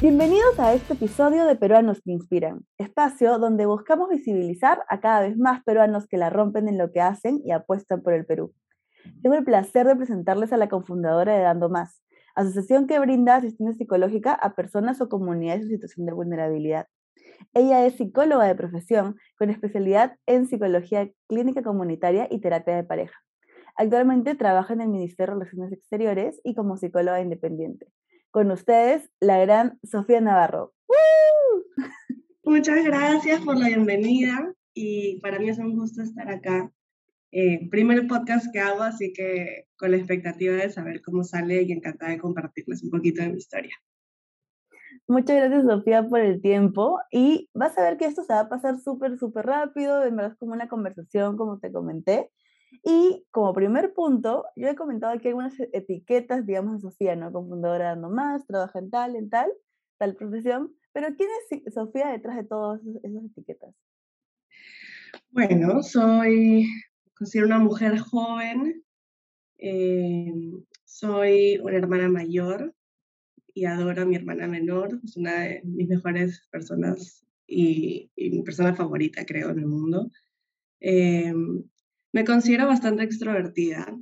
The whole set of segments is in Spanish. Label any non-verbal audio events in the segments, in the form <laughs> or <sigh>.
Bienvenidos a este episodio de Peruanos que Inspiran, espacio donde buscamos visibilizar a cada vez más peruanos que la rompen en lo que hacen y apuestan por el Perú. Tengo el placer de presentarles a la cofundadora de Dando Más, asociación que brinda asistencia psicológica a personas o comunidades en situación de vulnerabilidad. Ella es psicóloga de profesión con especialidad en psicología clínica comunitaria y terapia de pareja. Actualmente trabaja en el Ministerio de Relaciones Exteriores y como psicóloga independiente. Con ustedes, la gran Sofía Navarro. Muchas gracias por la bienvenida y para mí es un gusto estar acá. Eh, primer podcast que hago, así que con la expectativa de saber cómo sale y encantada de compartirles un poquito de mi historia. Muchas gracias, Sofía, por el tiempo. Y vas a ver que esto se va a pasar súper, súper rápido. En verdad es como una conversación, como te comenté. Y como primer punto, yo he comentado aquí algunas e, etiquetas, digamos, de Sofía, ¿no? Confundadora dando más, trabaja en tal, en tal, tal profesión. Pero ¿quién es Sofía detrás de todas esas etiquetas? Bueno, soy, considero una mujer joven, eh, soy una hermana mayor y adoro a mi hermana menor, es una de mis mejores personas y, mi persona favorita, creo, en el mundo. Eh, me considero bastante extrovertida,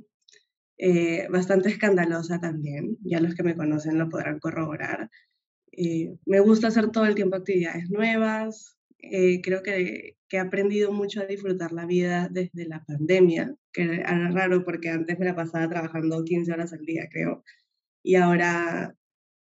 eh, bastante escandalosa también, ya los que me conocen lo podrán corroborar. Eh, me gusta hacer todo el tiempo actividades nuevas, eh, creo que, que, he aprendido mucho a disfrutar la vida desde la pandemia, que era raro porque antes me la pasaba trabajando 15 horas al día, creo, y ahora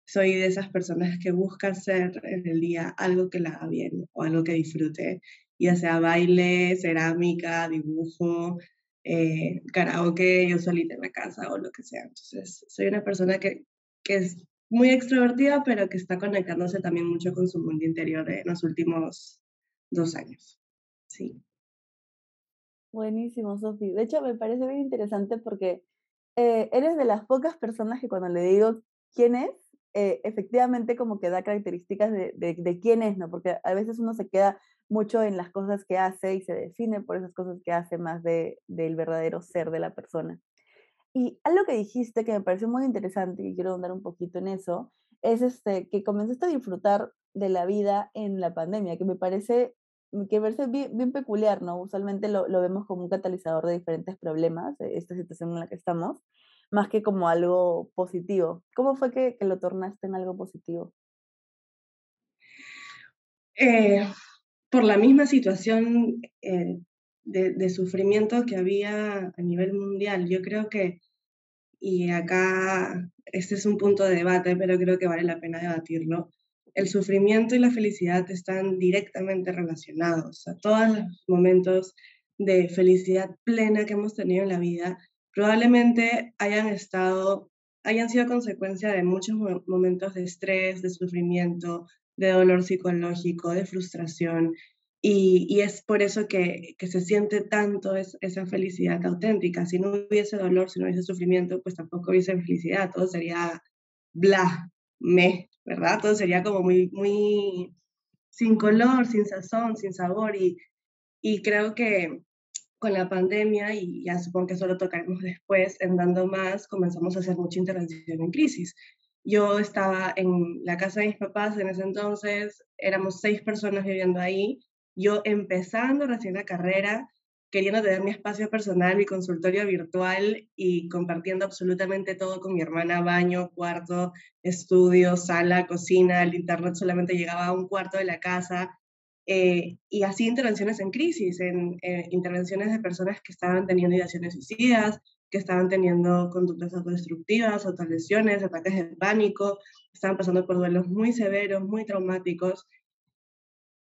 soy de esas personas que busca hacer en el día algo que la haga bien o algo que disfrute ya sea baile, cerámica, dibujo, eh, karaoke, yo solita en la casa o lo que sea. Entonces, soy una persona que, que es muy extrovertida, pero que está conectándose también mucho con su mundo interior en los últimos dos años. Sí. Buenísimo, Sofi. De hecho, me parece bien interesante porque eh, eres de las pocas personas que cuando le digo quién es, eh, efectivamente como que da características de, de, quién es, ¿no? Porque a veces uno se queda mucho en las cosas que hace y se define por esas cosas que hace más de, del verdadero ser de la persona. Y algo que dijiste que me pareció muy interesante y quiero andar un poquito en eso, es este, que comenzaste a disfrutar de la vida en la pandemia, que me parece que verse bien, bien peculiar, ¿no? Usualmente lo, lo, vemos como un catalizador de diferentes problemas, eh, esta situación en la que estamos, más que como algo positivo. ¿Cómo fue que, lo tornaste en algo positivo? Eh, por la misma situación eh, de, sufrimiento que había a nivel mundial. Yo creo que, y acá este es un punto de debate, pero creo que vale la pena debatirlo, el sufrimiento y la felicidad están directamente relacionados. A todos los momentos de felicidad plena que hemos tenido en la vida probablemente hayan estado, hayan sido consecuencia de muchos momentos de estrés, de sufrimiento, de dolor psicológico, de frustración. Y, es por eso que, que se siente tanto es, esa felicidad auténtica. Si no hubiese dolor, si no hubiese sufrimiento, pues tampoco hubiese felicidad. Todo sería bla, me, ¿verdad? Todo sería como muy, muy sin color, sin sazón, sin sabor. Y, y creo que con la pandemia, y ya supongo que eso lo tocaremos después, en Dando Más, comenzamos a hacer mucha intervención en crisis. Yo estaba en la casa de mis papás en ese entonces, éramos seis personas viviendo ahí, yo empezando recién la carrera, queriendo tener mi espacio personal, mi consultorio virtual y compartiendo absolutamente todo con mi hermana, baño, cuarto, estudio, sala, cocina, el internet solamente llegaba a un cuarto de la casa. Eh, y así intervenciones en crisis, en eh, intervenciones de personas que estaban teniendo ideaciones suicidas, que estaban teniendo conductas autodestructivas, autolesiones, ataques de pánico, estaban pasando por duelos muy severos, muy traumáticos.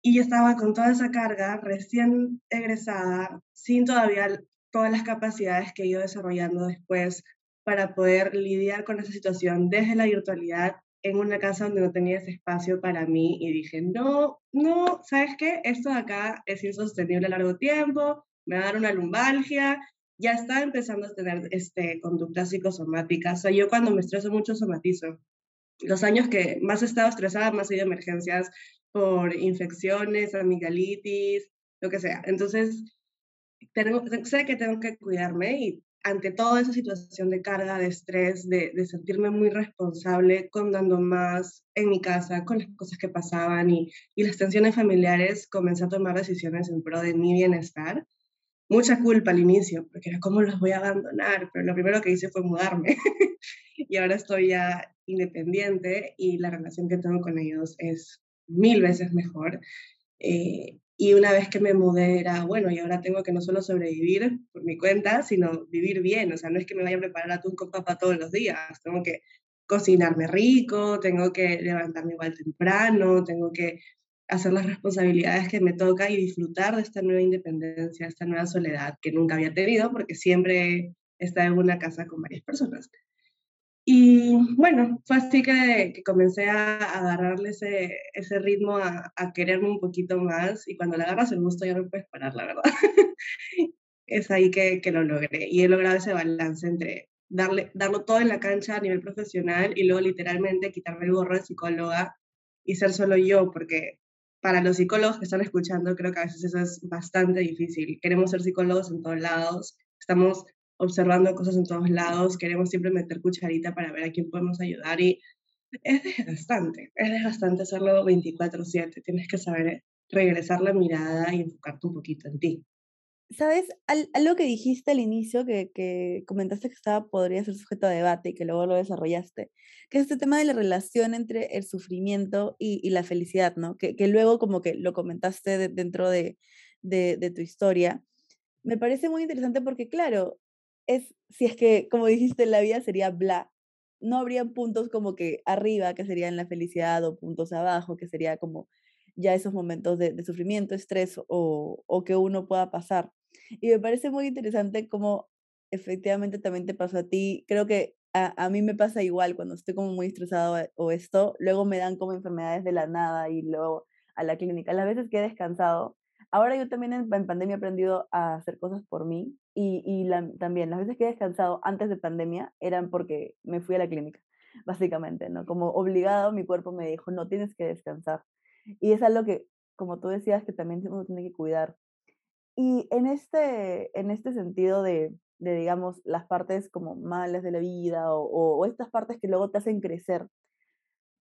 Y yo estaba con toda esa carga, recién egresada, sin todavía todas las capacidades que he ido desarrollando después para poder lidiar con esa situación desde la virtualidad en una casa donde no tenía ese espacio para mí y dije, no, no, ¿sabes qué? Esto de acá es insostenible a largo tiempo, me va a dar una lumbalgia ya estaba empezando a tener este, conductas psicosomáticas. O sea, yo cuando me estreso mucho somatizo. Los años que más he estado estresada, más he ido emergencias por infecciones, amigdalitis, lo que sea. Entonces, tengo, sé que tengo que cuidarme y ante toda esa situación de carga, de estrés, de, sentirme muy responsable con dando más en mi casa, con las cosas que pasaban y, y las tensiones familiares, comencé a tomar decisiones en pro de mi bienestar. Mucha culpa al inicio, porque era cómo los voy a abandonar, pero lo primero que hice fue mudarme. <laughs> y ahora estoy ya independiente y la relación que tengo con ellos es mil veces mejor. Eh, y una vez que me mudé era, bueno, y ahora tengo que no solo sobrevivir por mi cuenta, sino vivir bien. O sea, no es que me vaya a preparar atún con papa todos los días. Tengo que cocinarme rico, tengo que levantarme igual temprano, tengo que hacer las responsabilidades que me toca y disfrutar de esta nueva independencia, esta nueva soledad que nunca había tenido porque siempre he estado en una casa con varias personas. Y bueno, fue así que, que comencé a, agarrarle ese, ese ritmo, a, a, quererme un poquito más y cuando le agarras el gusto ya no puedes parar, la verdad. <laughs> es ahí que, que, lo logré y he logrado ese balance entre darle, darlo todo en la cancha a nivel profesional y luego literalmente quitarme el gorro de psicóloga y ser solo yo, porque para los psicólogos que están escuchando creo que a veces eso es bastante difícil. Queremos ser psicólogos en todos lados, estamos observando cosas en todos lados, queremos siempre meter cucharita para ver a quién podemos ayudar y es desgastante, es desgastante hacerlo 24/7, tienes que saber regresar la mirada y enfocarte un poquito en ti. ¿Sabes? algo que dijiste al inicio, que, que, comentaste que estaba, podría ser sujeto a debate y que luego lo desarrollaste, que es este tema de la relación entre el sufrimiento y, y la felicidad, ¿no? Que, que, luego como que lo comentaste dentro de, de, de tu historia. Me parece muy interesante porque, claro, es, si es que, como dijiste, la vida sería bla, no habría puntos como que arriba, que serían la felicidad, o puntos abajo, que sería como ya esos momentos de, de sufrimiento, estrés o, o, que uno pueda pasar. Y me parece muy interesante cómo efectivamente también te pasó a ti. Creo que a, a, mí me pasa igual cuando estoy como muy estresado eh, o esto, luego me dan como enfermedades de la nada y luego a la clínica. Las veces que he descansado, ahora yo también en, pandemia he aprendido a hacer cosas por mí y, y también las veces que he descansado antes de pandemia eran porque me fui a la clínica, <laughs> básicamente, ¿no? Como obligado mi cuerpo me dijo, no tienes que descansar. Y es algo que, como tú decías, que también uno tiene que cuidar. Y en este, en este sentido de, de, digamos, las partes como malas de la vida o, o, estas partes que luego te hacen crecer,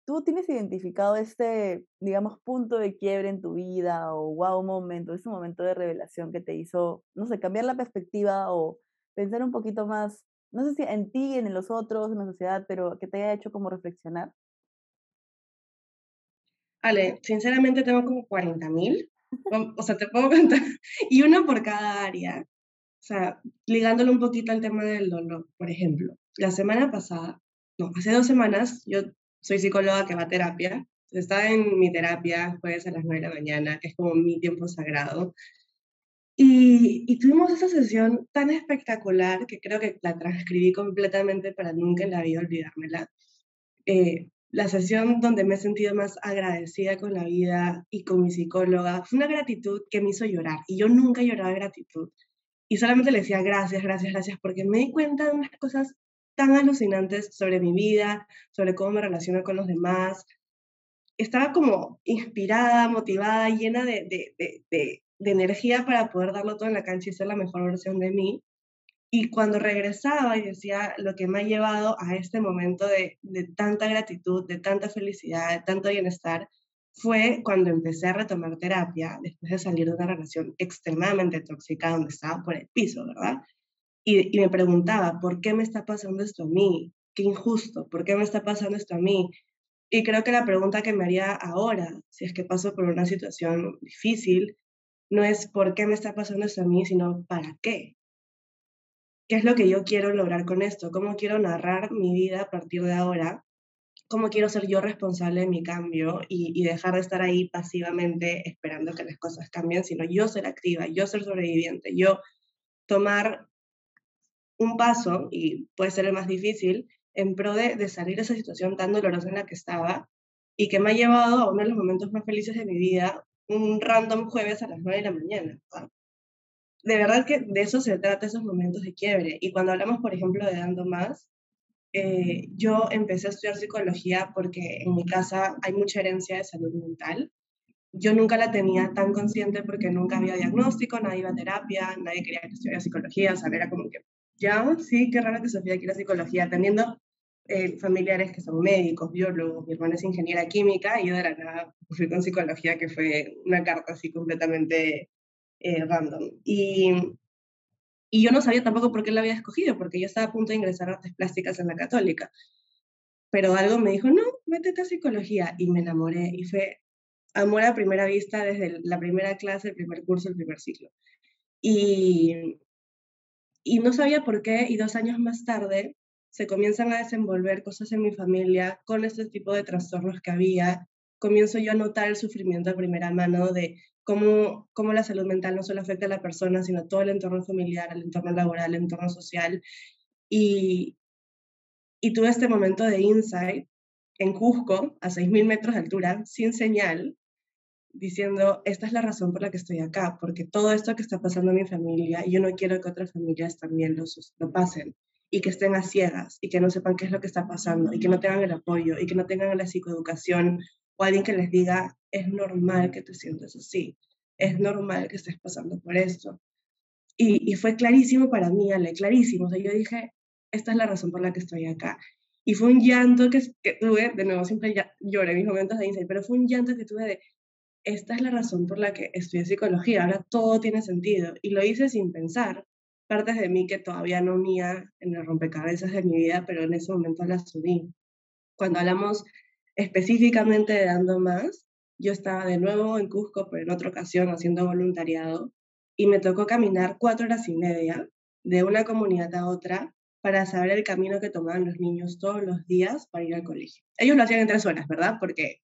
¿tú tienes identificado este, digamos, punto de quiebre en tu vida o wow momento, ese momento de revelación que te hizo, no sé, cambiar la perspectiva o pensar un poquito más, no sé si en ti, en los otros, en la sociedad, pero que te haya hecho como reflexionar? Ale, sinceramente tengo como 40 mil, o sea, te puedo <laughs> contar, y uno por cada área. O sea, ligándolo un poquito al tema del dolor, por ejemplo, la semana pasada, no, hace dos semanas, yo soy psicóloga que va a terapia, estaba en mi terapia jueves a las 9 de la mañana, que es como mi tiempo sagrado, y, tuvimos esa sesión tan espectacular que creo que la transcribí completamente para nunca en la vida olvidármela. Eh, la sesión donde me he sentido más agradecida con la vida y con mi psicóloga fue una gratitud que me hizo llorar y yo nunca he llorado de gratitud y solamente le decía gracias, gracias, gracias porque me di cuenta de unas cosas tan alucinantes sobre mi vida, sobre cómo me relaciono con los demás. Estaba como inspirada, motivada, llena de, de, de, energía para poder darlo todo en la cancha y ser la mejor versión de mí. Y cuando regresaba y decía lo que me ha llevado a este momento de, de tanta gratitud, de tanta felicidad, de tanto bienestar, fue cuando empecé a retomar terapia después de salir de una relación extremadamente tóxica donde estaba por el piso, ¿verdad? Y, me preguntaba, ¿por qué me está pasando esto a mí? Qué injusto, ¿por qué me está pasando esto a mí? Y creo que la pregunta que me haría ahora, si es que paso por una situación difícil, no es por qué me está pasando esto a mí, sino para qué. ¿Qué es lo que yo quiero lograr con esto? ¿Cómo quiero narrar mi vida a partir de ahora? ¿Cómo quiero ser yo responsable de mi cambio y, y dejar de estar ahí pasivamente esperando que las cosas cambien, sino yo ser activa, yo ser sobreviviente, yo tomar un paso, y puede ser el más difícil, en pro de, de, salir de esa situación tan dolorosa en la que estaba y que me ha llevado a uno de los momentos más felices de mi vida, un random jueves a las 9 de la mañana. De verdad que de eso se trata esos momentos de quiebre. Y cuando hablamos, por ejemplo, de Dando Más, eh, yo empecé a estudiar psicología porque en mi casa hay mucha herencia de salud mental. Yo nunca la tenía tan consciente porque nunca había diagnóstico, nadie iba a terapia, nadie quería que estudiara psicología, o sea, era como que ya, sí, qué raro que Sofía quiera psicología, teniendo eh, familiares que son médicos, biólogos, mi hermana es ingeniera química y yo de la nada fui con psicología, que fue una carta así completamente eh, random. Y, y yo no sabía tampoco por qué la había escogido, porque yo estaba a punto de ingresar a artes plásticas en la católica. Pero algo me dijo, no, métete a psicología. Y me enamoré. Y fue amor a primera vista desde la primera clase, el primer curso, el primer ciclo. Y, y no sabía por qué, y dos años más tarde se comienzan a desenvolver cosas en mi familia con este tipo de trastornos que había. Comienzo yo a notar el sufrimiento a primera mano de cómo, cómo la salud mental no solo afecta a la persona, sino todo el entorno familiar, el entorno laboral, el entorno social. Y, y tuve este momento de insight en Cusco, a 6.000 metros de altura, sin señal, diciendo, esta es la razón por la que estoy acá, porque todo esto que está pasando en mi familia, yo no quiero que otras familias también lo, lo pasen y que estén a ciegas y que no sepan qué es lo que está pasando y que no tengan el apoyo y que no tengan la psicoeducación o alguien que les diga, es normal que te sientas así, es normal que estés pasando por esto. Y, y fue clarísimo para mí, Ale, clarísimo. O sea, yo dije, esta es la razón por la que estoy acá. Y fue un llanto que, que tuve, de nuevo, siempre lloré en mis momentos de insight, pero fue un llanto que tuve de, esta es la razón por la que estudié psicología, ahora todo tiene sentido. Y lo hice sin pensar. Partes de mí que todavía no unía en el rompecabezas de mi vida, pero en ese momento las uní. Cuando hablamos específicamente de Dando Más, yo estaba de nuevo en Cusco, pero en otra ocasión haciendo voluntariado, y me tocó caminar cuatro horas y media de una comunidad a otra para saber el camino que tomaban los niños todos los días para ir al colegio. Ellos lo hacían en tres horas, ¿verdad? Porque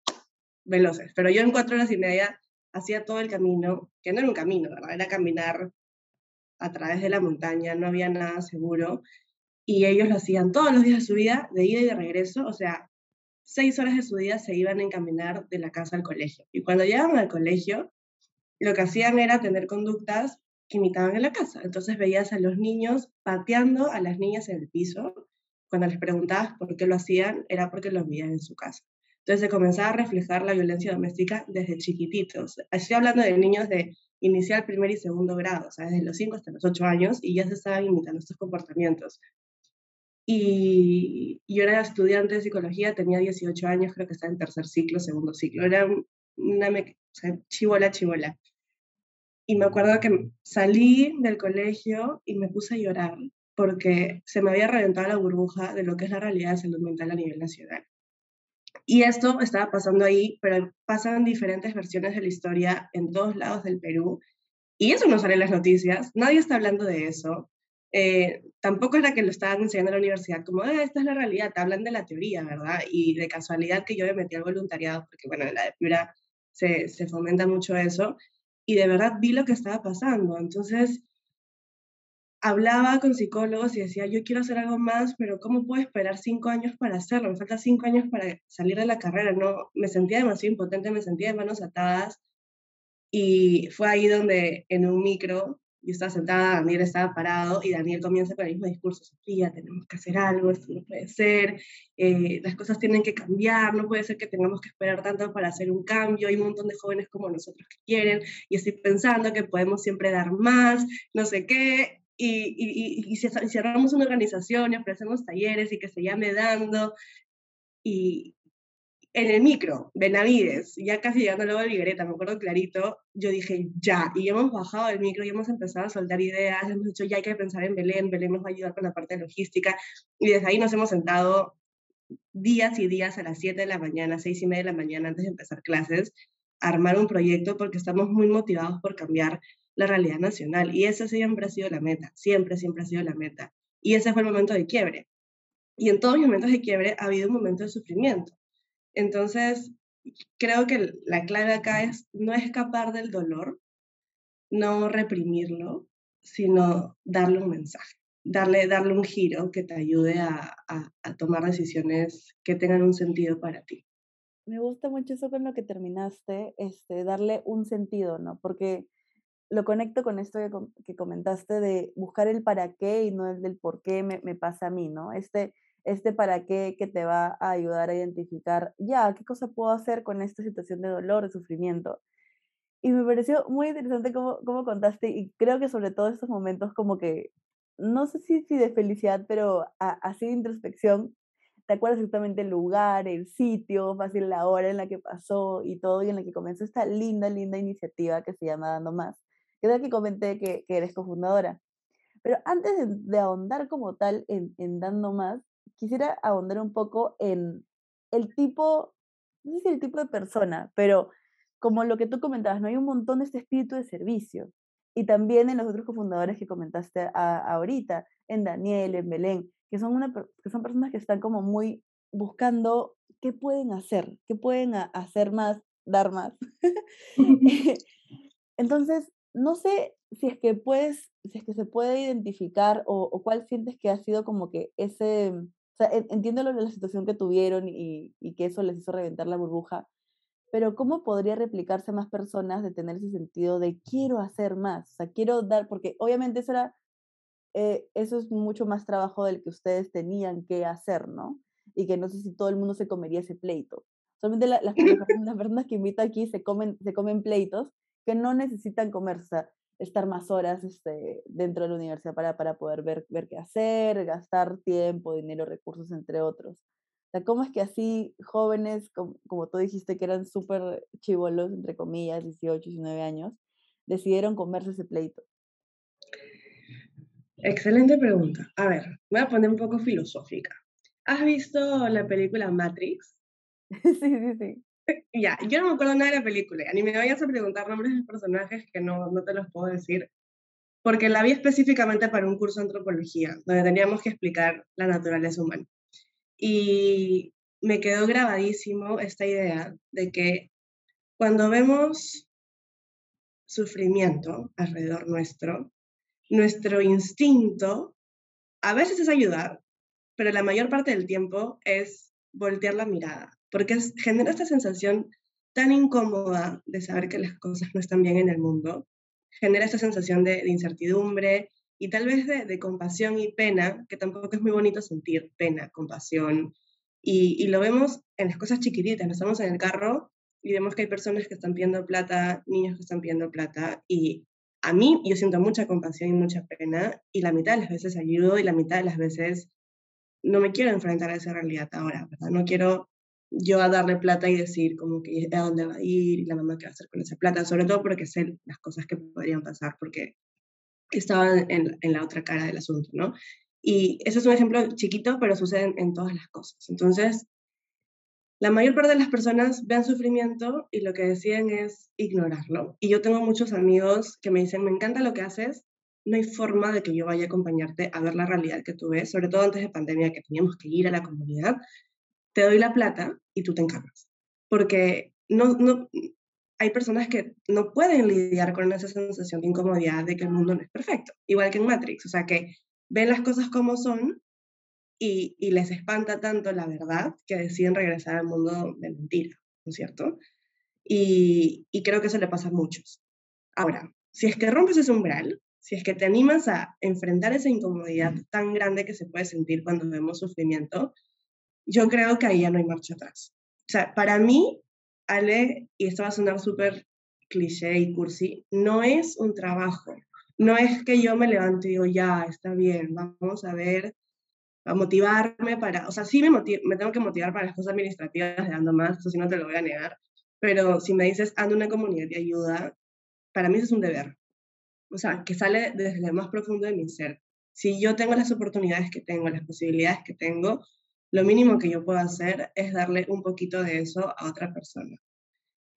veloces, pero yo en cuatro horas y media hacía todo el camino, que no era un camino, ¿verdad? Era caminar a través de la montaña, no había nada seguro, y ellos lo hacían todos los días de su vida, de ida y de regreso, o sea, seis horas de su día se iban a encaminar de la casa al colegio. Y cuando llegaban al colegio, lo que hacían era tener conductas que imitaban en la casa. Entonces veías a los niños pateando a las niñas en el piso. Cuando les preguntabas por qué lo hacían, era porque lo veían en su casa. Entonces se comenzaba a reflejar la violencia doméstica desde chiquititos. Estoy hablando de niños de inicial, primer y segundo grado, o sea, desde los 5 hasta los 8 años, y ya se estaban imitando estos comportamientos. Y yo era estudiante de psicología, tenía 18 años, creo que estaba en tercer ciclo, segundo ciclo. Era una o sea, chivola, chivola. Y me acuerdo que salí del colegio y me puse a llorar porque se me había reventado la burbuja de lo que es la realidad de salud mental a nivel nacional. Y esto estaba pasando ahí, pero pasan diferentes versiones de la historia en todos lados del Perú. Y eso no sale en las noticias, nadie está hablando de eso. Eh, tampoco era que lo estaban enseñando en la universidad, como, ah, esta es la realidad, te hablan de la teoría, ¿verdad? Y de casualidad que yo me metí al voluntariado, porque bueno, en la de Piura se, se fomenta mucho eso, y de verdad vi lo que estaba pasando. Entonces, hablaba con psicólogos y decía, yo quiero hacer algo más, pero ¿cómo puedo esperar cinco años para hacerlo? Me faltan cinco años para salir de la carrera, ¿no? Me sentía demasiado impotente, me sentía de manos atadas y fue ahí donde en un micro yo estaba sentada, Daniel estaba parado y Daniel comienza con el mismo discurso, Sofía, tenemos que hacer algo, esto no puede ser, eh, las cosas tienen que cambiar, no puede ser que tengamos que esperar tanto para hacer un cambio, hay un montón de jóvenes como nosotros que quieren y estoy pensando que podemos siempre dar más, no sé qué, y, y, y, cerramos una organización y ofrecemos talleres y que se llame dando. Y en el micro, Benavides, ya casi llegando luego de Ligreta, me acuerdo clarito, yo dije ya, y hemos bajado del micro y hemos empezado a soltar ideas, hemos dicho ya hay que pensar en Belén, Belén nos va a ayudar con la parte de logística, y desde ahí nos hemos sentado días y días a las 7 de la mañana, 6 y media de la mañana antes de empezar clases, a armar un proyecto porque estamos muy motivados por cambiar la realidad nacional. Y esa siempre ha sido la meta, siempre, siempre ha sido la meta. Y ese fue el momento de quiebre. Y en todos los momentos de quiebre ha habido un momento de sufrimiento. Entonces, creo que la clave acá es no escapar del dolor, no reprimirlo, sino darle un mensaje, darle, darle un giro que te ayude a, a, tomar decisiones que tengan un sentido para ti. Me gusta mucho eso con lo que terminaste, este, darle un sentido, ¿no? Porque lo conecto con esto que, comentaste de buscar el para qué y no el del por qué me, pasa a mí, ¿no? Este, este para qué que te va a ayudar a identificar, ya, ¿qué cosa puedo hacer con esta situación de dolor, de sufrimiento? Y me pareció muy interesante cómo, cómo contaste y creo que sobre todo estos momentos como que no sé si, si de felicidad, pero así de introspección, te acuerdas exactamente el lugar, el sitio, fácil la hora en la que pasó y todo, y en la que comenzó esta linda, linda iniciativa que se llama Dando Más, la que comenté que, que eres cofundadora. Pero antes de, ahondar como tal en, en, Dando Más, quisiera ahondar un poco en el tipo, no sé si el tipo de persona, pero como lo que tú comentabas, ¿no? Hay un montón de este espíritu de servicio. Y también en los otros cofundadores que comentaste ahorita, en Daniel, en Belén, que son, una, que son personas que están como muy buscando qué pueden hacer, qué pueden hacer más, dar más. <laughs> Entonces, no sé si es que puedes, si es que se puede identificar o, cuál sientes que ha sido como que ese, o sea, entiendo lo de la situación que tuvieron y, y, que eso les hizo reventar la burbuja, pero ¿cómo podría replicarse más personas de tener ese sentido de quiero hacer más? O sea, quiero dar, porque obviamente eso era, eh, eso es mucho más trabajo del que ustedes tenían que hacer, ¿no? Y que no sé si todo el mundo se comería ese pleito. Solamente <laughs> las, personas que invito aquí se comen, se comen pleitos que no necesitan comer, o sea, estar más horas este, dentro de la universidad para, para poder ver, ver qué hacer, gastar tiempo, dinero, recursos, entre otros. O sea, ¿cómo es que así jóvenes, como, como tú dijiste, que eran súper chivolos, entre comillas, 18, 19 años, decidieron comerse ese pleito? Excelente pregunta. A ver, voy a poner un poco filosófica. ¿Has visto la película Matrix? <laughs> sí, sí, sí. <laughs> Ya, yo no me acuerdo nada de la película, ni me vayas a preguntar nombres de personajes que no, no te los puedo decir, porque la vi específicamente para un curso de antropología, donde teníamos que explicar la naturaleza humana. Y me quedó grabadísimo esta idea de que cuando vemos sufrimiento alrededor nuestro, nuestro instinto a veces es ayudar, pero la mayor parte del tiempo es voltear la mirada, porque genera esta sensación tan incómoda de saber que las cosas no están bien en el mundo, genera esta sensación de, de incertidumbre, y tal vez de, compasión y pena, que tampoco es muy bonito sentir pena, compasión, y, y, lo vemos en las cosas chiquititas, nos estamos en el carro y vemos que hay personas que están pidiendo plata, niños que están pidiendo plata, y a mí yo siento mucha compasión y mucha pena, y la mitad de las veces ayudo y la mitad de las veces no me quiero enfrentar a esa realidad ahora, ¿verdad? No quiero yo a darle plata y decir como que a dónde va a ir y la mamá qué va a hacer con esa plata, sobre todo porque sé las cosas que podrían pasar, porque que estaban en, la otra cara del asunto, ¿no? Y eso es un ejemplo chiquito, pero sucede en, todas las cosas. Entonces, la mayor parte de las personas ven sufrimiento y lo que deciden es ignorarlo. Y yo tengo muchos amigos que me dicen, me encanta lo que haces, no hay forma de que yo vaya a acompañarte a ver la realidad que tú ves, sobre todo antes de pandemia que teníamos que ir a la comunidad, te doy la plata y tú te encargas. Porque no, no, hay personas que no pueden lidiar con esa sensación de incomodidad de que el mundo no es perfecto, igual que en Matrix, o sea, que ven las cosas como son y, y les espanta tanto la verdad que deciden regresar al mundo de mentira, ¿no es cierto? Y, y creo que eso le pasa a muchos. Ahora, si es que rompes ese umbral, si es que te animas a enfrentar esa incomodidad tan grande que se puede sentir cuando vemos sufrimiento, yo creo que ahí ya no hay marcha atrás. O sea, para mí, Ale, y esto va a sonar súper cliché y cursi, no es un trabajo. No es que yo me levanto y digo, ya, está bien, vamos a ver, a motivarme para, o sea, sí me, me tengo que motivar para las cosas administrativas de Ando Más, eso sí no te lo voy a negar, pero si me dices, ando una comunidad de ayuda, para mí eso es un deber. O sea, que sale desde lo más profundo de mi ser. Si yo tengo las oportunidades que tengo, las posibilidades que tengo, lo mínimo que yo puedo hacer es darle un poquito de eso a otra persona.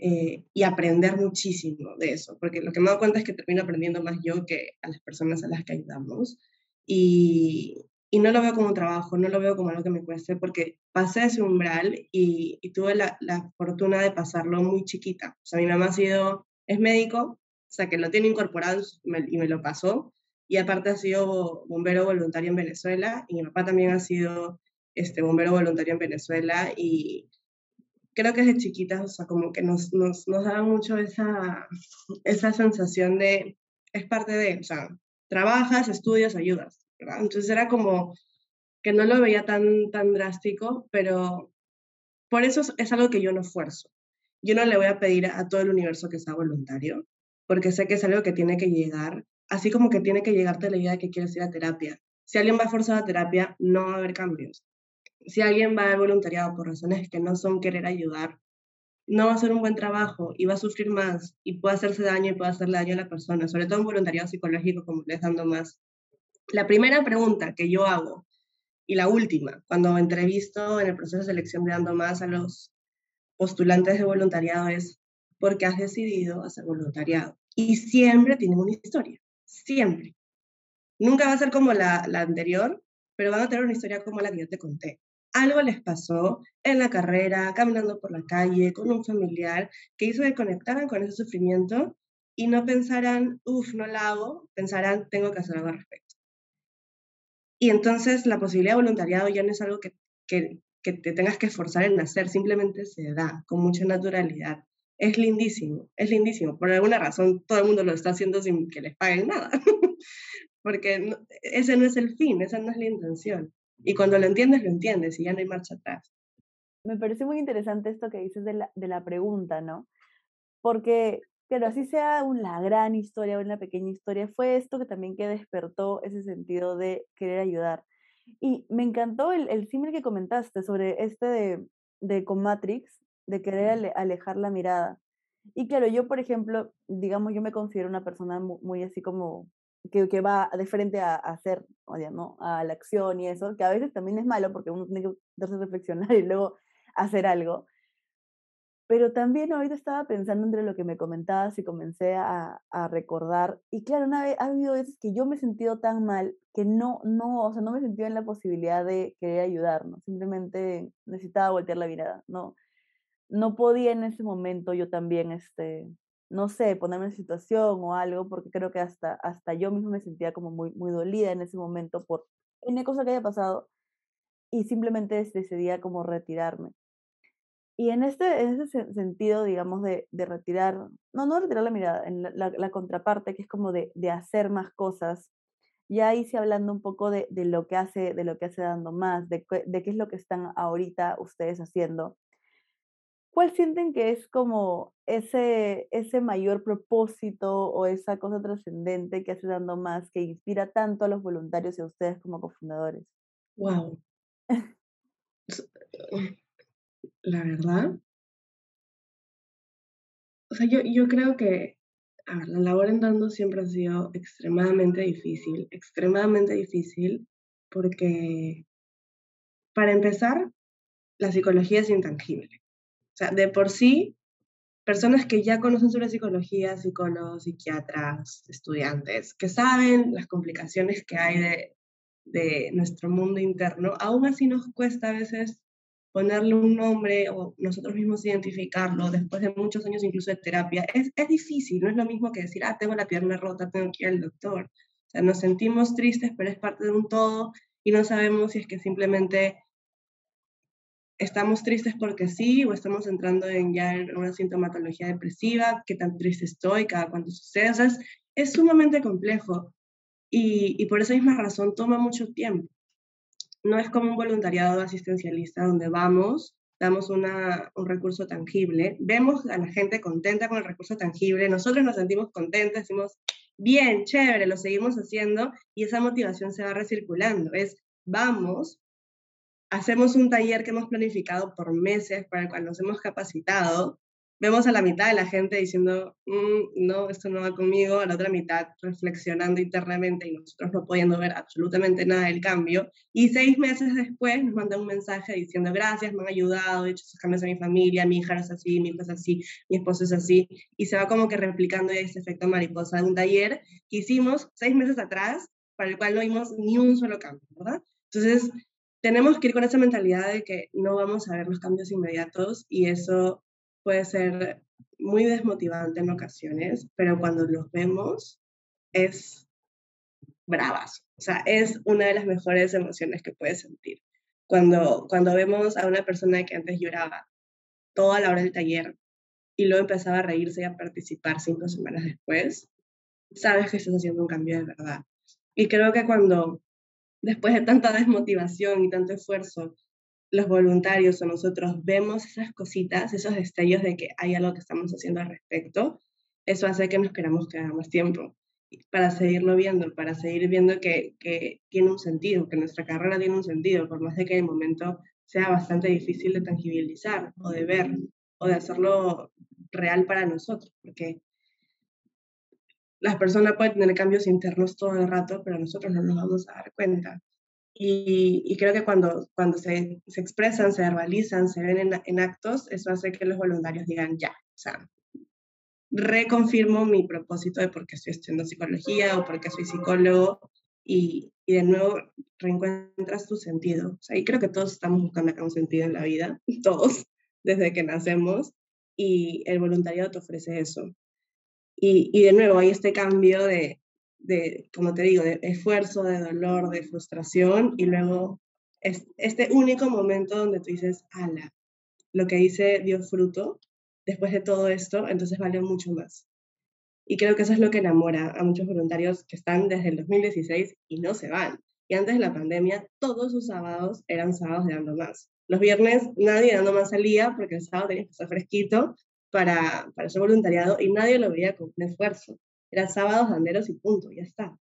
Eh, y aprender muchísimo de eso, porque lo que me dado cuenta es que termino aprendiendo más yo que a las personas a las que ayudamos. Y, no lo veo como un trabajo, no lo veo como algo que me cueste, porque pasé ese umbral y, tuve la, la, fortuna de pasarlo muy chiquita. O sea, mi mamá ha sido, es médico, o sea, que lo tiene incorporado y me lo pasó. Y aparte ha sido bombero voluntario en Venezuela y mi papá también ha sido este, bombero voluntario en Venezuela y creo que desde chiquitas, o sea, como que nos, nos, nos daba mucho esa, esa sensación de, es parte de, o sea, trabajas, estudias, ayudas, ¿verdad? Entonces era como que no lo veía tan, tan drástico, pero por eso es, algo que yo no esfuerzo. Yo no le voy a pedir a todo el universo que sea voluntario, porque sé que es algo que tiene que llegar así como que tiene que llegarte la idea de que quieres ir a terapia. Si alguien va forzado a terapia, no va a haber cambios. Si alguien va al voluntariado por razones que no son querer ayudar, no va a hacer un buen trabajo y va a sufrir más y puede hacerse daño y puede hacerle daño a la persona, sobre todo en voluntariado psicológico, como les dando más. La primera pregunta que yo hago y la última, cuando entrevisto en el proceso de selección de dando más a los postulantes de voluntariado es, ¿por qué has decidido hacer voluntariado? Y siempre tienen una historia, siempre. Nunca va a ser como la, la anterior, pero van a tener una historia como la que yo te conté algo les pasó en la carrera, caminando por la calle, con un familiar, que hizo que conectaran con ese sufrimiento y no pensaran, uff, no la hago, pensarán, tengo que hacer algo al respecto. Y entonces la posibilidad de voluntariado ya no es algo que, que, que te tengas que esforzar en hacer, simplemente se da con mucha naturalidad. Es lindísimo, es lindísimo. Por alguna razón todo el mundo lo está haciendo sin que les paguen nada, <laughs> porque ese no es el fin, esa no es la intención. Y cuando lo entiendes, lo entiendes y ya no hay marcha atrás. Me parece muy interesante esto que dices de la, de la pregunta, ¿no? Porque, pero así sea una gran historia o una pequeña historia, fue esto que también que despertó ese sentido de querer ayudar. Y me encantó el, el símil que comentaste sobre este de, de con Matrix, de querer alejar la mirada. Y claro, yo, por ejemplo, digamos, yo me considero una persona muy, muy así como que, va de frente a, hacer, ¿no? A la acción y eso, que a veces también es malo porque uno tiene que darse reflexionar y luego hacer algo. Pero también ahorita estaba pensando entre lo que me comentabas y comencé a, recordar. Y claro, una vez, ha habido veces que yo me he sentido tan mal que no, no, o sea, no me he en la posibilidad de querer ayudar, ¿no? Simplemente necesitaba voltear la mirada, ¿no? No podía en ese momento yo también, este, no sé, ponerme en situación o algo, porque creo que hasta, hasta yo mismo me sentía como muy, muy dolida en ese momento por una cosa que haya pasado y simplemente decidía como retirarme. Y en este, en ese sentido, digamos, de, de retirar, no, no retirar la mirada, en la, la, contraparte, que es como de, de, hacer más cosas, ya hice hablando un poco de, de, lo que hace, de lo que hace dando más, de, de qué es lo que están ahorita ustedes haciendo ¿Cuál sienten que es como ese, ese mayor propósito o esa cosa trascendente que hace dando más, que inspira tanto a los voluntarios y a ustedes como cofundadores? Wow. La verdad. O sea, yo, yo creo que la labor en dando siempre ha sido extremadamente difícil, extremadamente difícil, porque para empezar, la psicología es intangible de por sí, personas que ya conocen sobre psicología, psicólogos, psiquiatras, estudiantes, que saben las complicaciones que hay de, de nuestro mundo interno, aún así nos cuesta a veces ponerle un nombre o nosotros mismos identificarlo después de muchos años incluso de terapia. Es, es difícil, no es lo mismo que decir, ah, tengo la pierna rota, tengo que ir al doctor. O sea, nos sentimos tristes, pero es parte de un todo y no sabemos si es que simplemente estamos tristes porque sí o estamos entrando en ya una sintomatología depresiva, qué tan triste estoy, cada cuánto sucede. O sea, es, sumamente complejo y, y, por esa misma razón toma mucho tiempo. No es como un voluntariado asistencialista donde vamos, damos una, un recurso tangible, vemos a la gente contenta con el recurso tangible, nosotros nos sentimos contentos, decimos, bien, chévere, lo seguimos haciendo y esa motivación se va recirculando. Es, vamos, hacemos un taller que hemos planificado por meses, para el cual nos hemos capacitado, vemos a la mitad de la gente diciendo, mm, no, esto no va conmigo, a la otra mitad reflexionando internamente y nosotros no pudiendo ver absolutamente nada del cambio. Y seis meses después nos manda un mensaje diciendo, gracias, me han ayudado, he hecho esos cambios en mi familia, mi hija es así, mi hijo es así, mi esposo es así. Y se va como que replicando ese efecto mariposa de un taller que hicimos seis meses atrás, para el cual no vimos ni un solo cambio, ¿verdad? Entonces, tenemos que ir con esa mentalidad de que no vamos a ver los cambios inmediatos y eso puede ser muy desmotivante en ocasiones, pero cuando los vemos es bravas. O sea, es una de las mejores emociones que puedes sentir. Cuando, cuando vemos a una persona que antes lloraba toda la hora del taller y luego empezaba a reírse y a participar cinco semanas después, sabes que estás haciendo un cambio de verdad. Y creo que cuando después de tanta desmotivación y tanto esfuerzo, los voluntarios o nosotros vemos esas cositas, esos destellos de que hay algo que estamos haciendo al respecto, eso hace que nos queramos quedar más tiempo. para seguirlo viendo, para seguir viendo que, tiene un sentido, que nuestra carrera tiene un sentido, por más de que el momento sea bastante difícil de tangibilizar o de ver o de hacerlo real para nosotros, porque las personas pueden tener cambios internos todo el rato, pero nosotros no nos vamos a dar cuenta. Y, creo que cuando, cuando se, se, expresan, se verbalizan, se ven en, en, actos, eso hace que los voluntarios digan ya, o sea, reconfirmo mi propósito de por qué estoy estudiando psicología o por qué soy psicólogo y, y, de nuevo reencuentras tu sentido. O sea, y creo que todos estamos buscando acá un sentido en la vida, <laughs> todos, desde que nacemos, y el voluntariado te ofrece eso. Y, de nuevo hay este cambio de, como te digo, de esfuerzo, de dolor, de frustración, y luego es, este único momento donde tú dices, ala, lo que hice dio fruto después de todo esto, entonces vale mucho más. Y creo que eso es lo que enamora a muchos voluntarios que están desde el 2016 y no se van. Y antes de la pandemia, todos sus sábados eran sábados de Dando Más. Los viernes nadie Dando Más salía porque el sábado tenía que estar fresquito para, para hacer voluntariado y nadie lo veía con un esfuerzo. Eran sábados anderos y punto, ya está.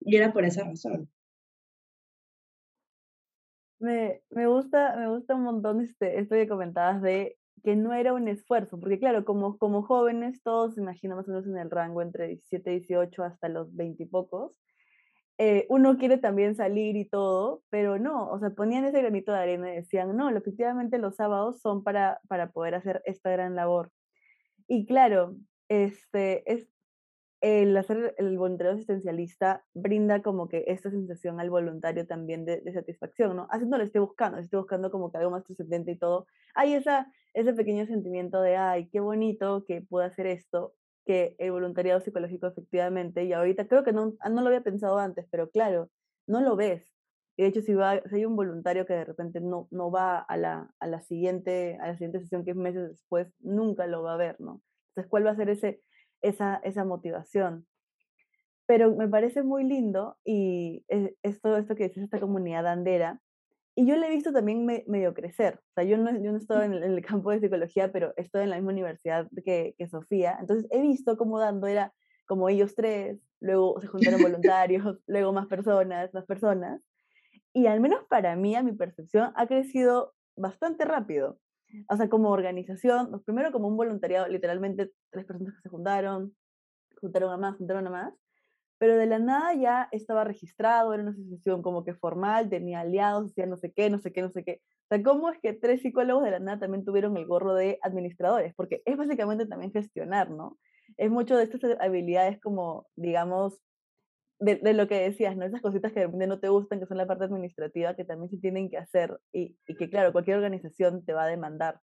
Y era por esa razón. Me, me, gusta, me gusta un montón este, esto que comentabas de que no era un esfuerzo, porque claro, como, como jóvenes todos, imaginamos más en el rango entre 17 y 18 hasta los 20 y pocos, eh, uno quiere también salir y todo, pero no, o sea, ponían ese granito de arena y decían, no, efectivamente los sábados son para, para poder hacer esta gran labor. Y claro, este, es, el hacer el voluntariado asistencialista brinda como que esta sensación al voluntario también de, satisfacción, ¿no? Así no lo esté buscando, estoy buscando como que algo más trascendente y todo. Hay esa, ese pequeño sentimiento de, ay, qué bonito que pueda hacer esto, que el voluntariado psicológico efectivamente, y ahorita creo que no, ah, no lo había pensado antes, pero claro, no lo ves. Y de hecho, si, va, si hay un voluntario que de repente no, no va a la, a, la siguiente, a la siguiente sesión, que es meses después, nunca lo va a ver, ¿no? Entonces, ¿cuál va a ser ese, esa, esa motivación. Pero me parece muy lindo y es, todo esto que dices, esta comunidad andera. Y yo le he visto también medio crecer. O sea, yo no, yo no estoy en el, campo de psicología, pero estoy en la misma universidad que, que Sofía. Entonces he visto cómo dando era como ellos tres, luego se juntaron voluntarios, <laughs> luego más personas, más personas. Y al menos para mí, a mi percepción, ha crecido bastante rápido o sea, como organización, primero como un voluntariado, literalmente tres personas que se juntaron, juntaron a más, juntaron a más, pero de la nada ya estaba registrado, era una asociación como que formal, tenía aliados, hacía no sé qué, no sé qué, no sé qué. O sea, ¿cómo es que tres psicólogos de la nada también tuvieron el gorro de administradores? Porque es básicamente también gestionar, ¿no? Es mucho de estas habilidades como, digamos, de, lo que decías, ¿no? Esas cositas que de repente no te gustan, que son la parte administrativa, que también se tienen que hacer y, y que, claro, cualquier organización te va a demandar.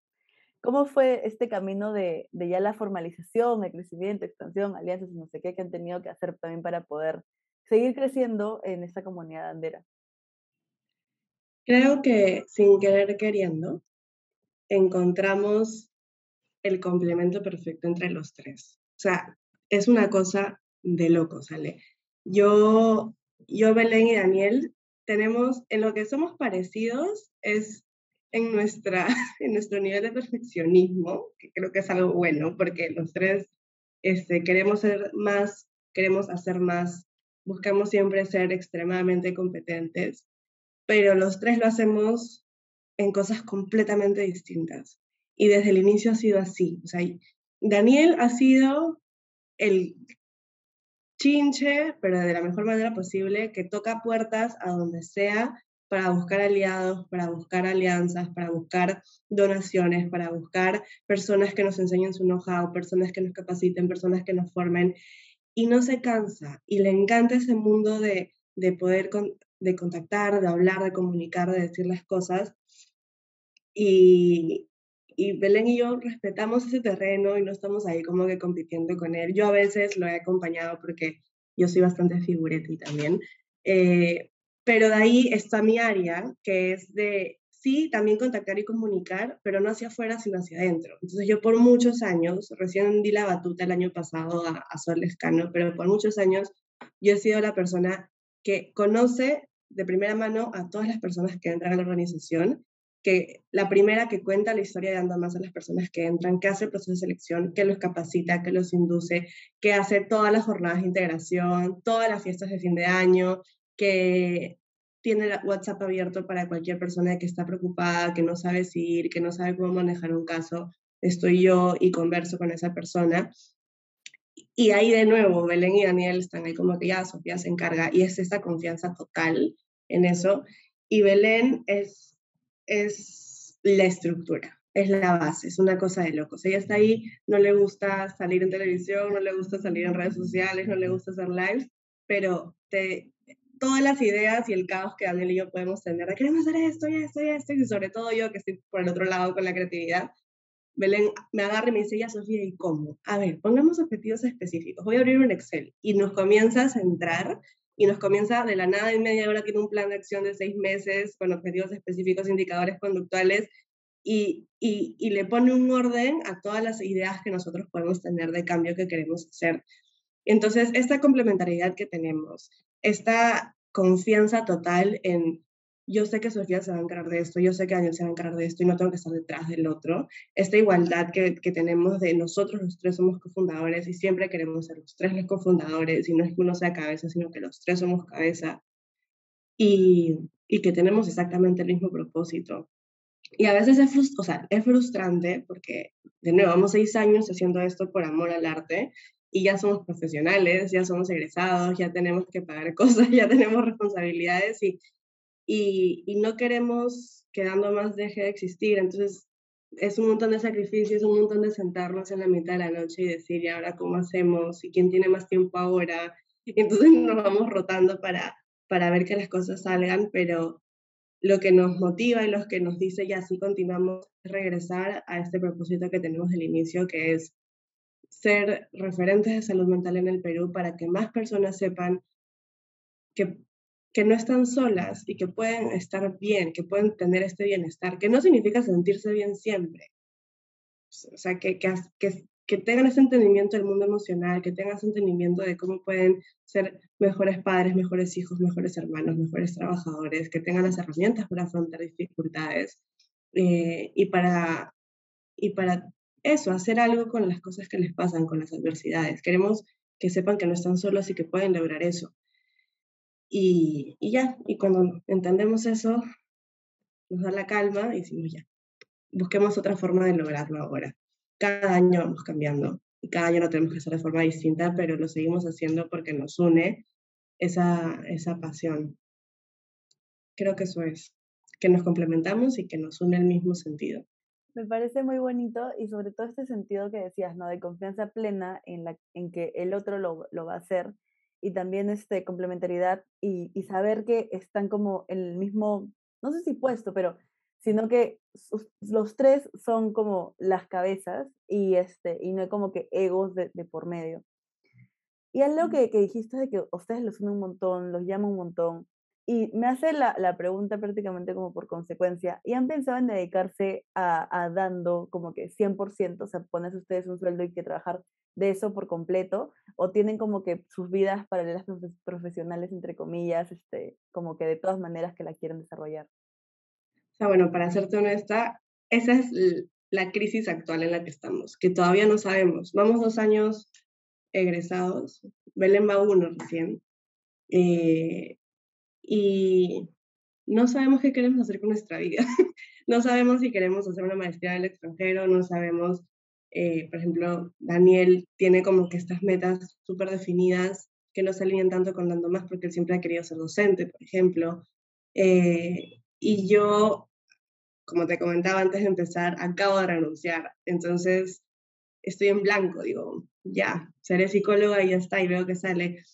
¿Cómo fue este camino de, de, ya la formalización, el crecimiento, expansión, alianzas y no sé qué que han tenido que hacer también para poder seguir creciendo en esta comunidad andera? Creo que sin querer queriendo, encontramos el complemento perfecto entre los tres. O sea, es una cosa de loco, ¿sale? Yo, yo, Belén y Daniel, tenemos, en lo que somos parecidos es en, nuestra, <laughs> en nuestro nivel de perfeccionismo, que creo que es algo bueno, porque los tres este, queremos ser más, queremos hacer más, buscamos siempre ser extremadamente competentes, pero los tres lo hacemos en cosas completamente distintas. Y desde el inicio ha sido así. O sea, Daniel ha sido el chinche, pero de la mejor manera posible, que toca puertas a donde sea para buscar aliados, para buscar alianzas, para buscar donaciones, para buscar personas que nos enseñen su know-how, personas que nos capaciten, personas que nos formen. Y no se cansa. Y le encanta ese mundo de, de poder de contactar, de hablar, de comunicar, de decir las cosas. Y, y Belén y yo respetamos ese terreno y no estamos ahí como que compitiendo con él. Yo a veces lo he acompañado porque yo soy bastante figuretti también, eh, pero de ahí está mi área, que es de, sí, también contactar y comunicar, pero no hacia afuera, sino hacia adentro. Entonces yo por muchos años, recién di la batuta el año pasado a, a Sol Lescano, pero por muchos años yo he sido la persona que conoce de primera mano a todas las personas que entran a la organización que la primera que cuenta la historia de Ando Más a las personas que entran, que hace el proceso de selección, que los capacita, que los induce, que hace todas las jornadas de integración, todas las fiestas de fin de año, que tiene WhatsApp abierto para cualquier persona que está preocupada, que no sabe si ir, que no sabe cómo manejar un caso. Estoy yo y converso con esa persona. Y ahí de nuevo, Belén y Daniel están ahí como que ya Sofía se encarga y es esta confianza total en eso. Y Belén es, es la estructura, es la base, es una cosa de locos. Ella está ahí, no le gusta salir en televisión, no le gusta salir en redes sociales, no le gusta hacer lives, pero te, todas las ideas y el caos que Daniel y yo podemos tener, de queremos hacer esto y esto y esto, y sobre todo yo que estoy por el otro lado con la creatividad, Belén me agarra y me dice, ya Sofía, ¿y cómo? A ver, pongamos objetivos específicos. Voy a abrir un Excel y nos comienza a centrar y nos comienza de la nada en media hora, tiene un plan de acción de seis meses con objetivos específicos, indicadores conductuales y, y, y le pone un orden a todas las ideas que nosotros podemos tener de cambio que queremos hacer. Entonces, esta complementariedad que tenemos, esta confianza total en yo sé que Sofía se va a encargar de esto, yo sé que Daniel se va a encargar de esto y no tengo que estar detrás del otro. Esta igualdad que, que tenemos de nosotros los tres somos cofundadores y siempre queremos ser los tres los cofundadores y no es que uno sea cabeza, sino que los tres somos cabeza y, y que tenemos exactamente el mismo propósito. Y a veces es, o sea, es frustrante porque, de nuevo, vamos seis años haciendo esto por amor al arte y ya somos profesionales, ya somos egresados, ya tenemos que pagar <laughs> cosas, ya tenemos responsabilidades y y, no queremos que dando más deje de existir. Entonces, es un montón de sacrificios, un montón de sentarnos en la mitad de la noche y decir, ¿y ahora cómo hacemos? ¿Y quién tiene más tiempo ahora? Y <laughs> entonces nos vamos rotando para, para ver que las cosas salgan, pero lo que nos motiva y lo que nos dice, y así continuamos, es regresar a este propósito que tenemos del inicio, que es ser referentes de salud mental en el Perú para que más personas sepan que que no están solas y que pueden estar bien, que pueden tener este bienestar, que no significa sentirse bien siempre. O sea, que, que, que, tengan ese entendimiento del mundo emocional, que tengan ese entendimiento de cómo pueden ser mejores padres, mejores hijos, mejores hermanos, mejores trabajadores, que tengan las herramientas para afrontar dificultades eh, y, para, y para eso, hacer algo con las cosas que les pasan, con las adversidades. Queremos que sepan que no están solos y que pueden lograr eso. Y, ya, y cuando entendemos eso, nos da la calma y decimos ya, busquemos otra forma de lograrlo ahora. Cada año vamos cambiando y cada año lo tenemos que hacer de forma distinta, pero lo seguimos haciendo porque nos une esa, esa pasión. Creo que eso es, que nos complementamos y que nos une el mismo sentido. Me parece muy bonito y sobre todo este sentido que decías, ¿no? De confianza plena en, la, en que el otro lo, lo va a hacer y también este, complementariedad y, y, saber que están como en el mismo, no sé si puesto, pero sino que los tres son como las cabezas y, este, y no hay como que egos de, de por medio. Y algo que, que dijiste de que ustedes los unen un montón, los llaman un montón, y me hace la, la, pregunta prácticamente como por consecuencia, ¿y han pensado en dedicarse a, a dando como que 100%, o sea, ponerse ustedes un sueldo y que trabajar de eso por completo, o tienen como que sus vidas paralelas profesionales, entre comillas, este, como que de todas maneras que la quieren desarrollar? O sea, bueno, para serte honesta, esa es la crisis actual en la que estamos, que todavía no sabemos. Vamos dos años egresados, Belén va uno recién, eh, y no sabemos qué queremos hacer con nuestra vida. <laughs> no sabemos si queremos hacer una maestría en el extranjero, no sabemos, eh, por ejemplo, Daniel tiene como que estas metas súper definidas que no se alinean tanto con Dando Más porque él siempre ha querido ser docente, por ejemplo. Eh, y yo, como te comentaba antes de empezar, acabo de renunciar. Entonces, estoy en blanco, digo, ya, seré psicóloga y ya está, y veo que sale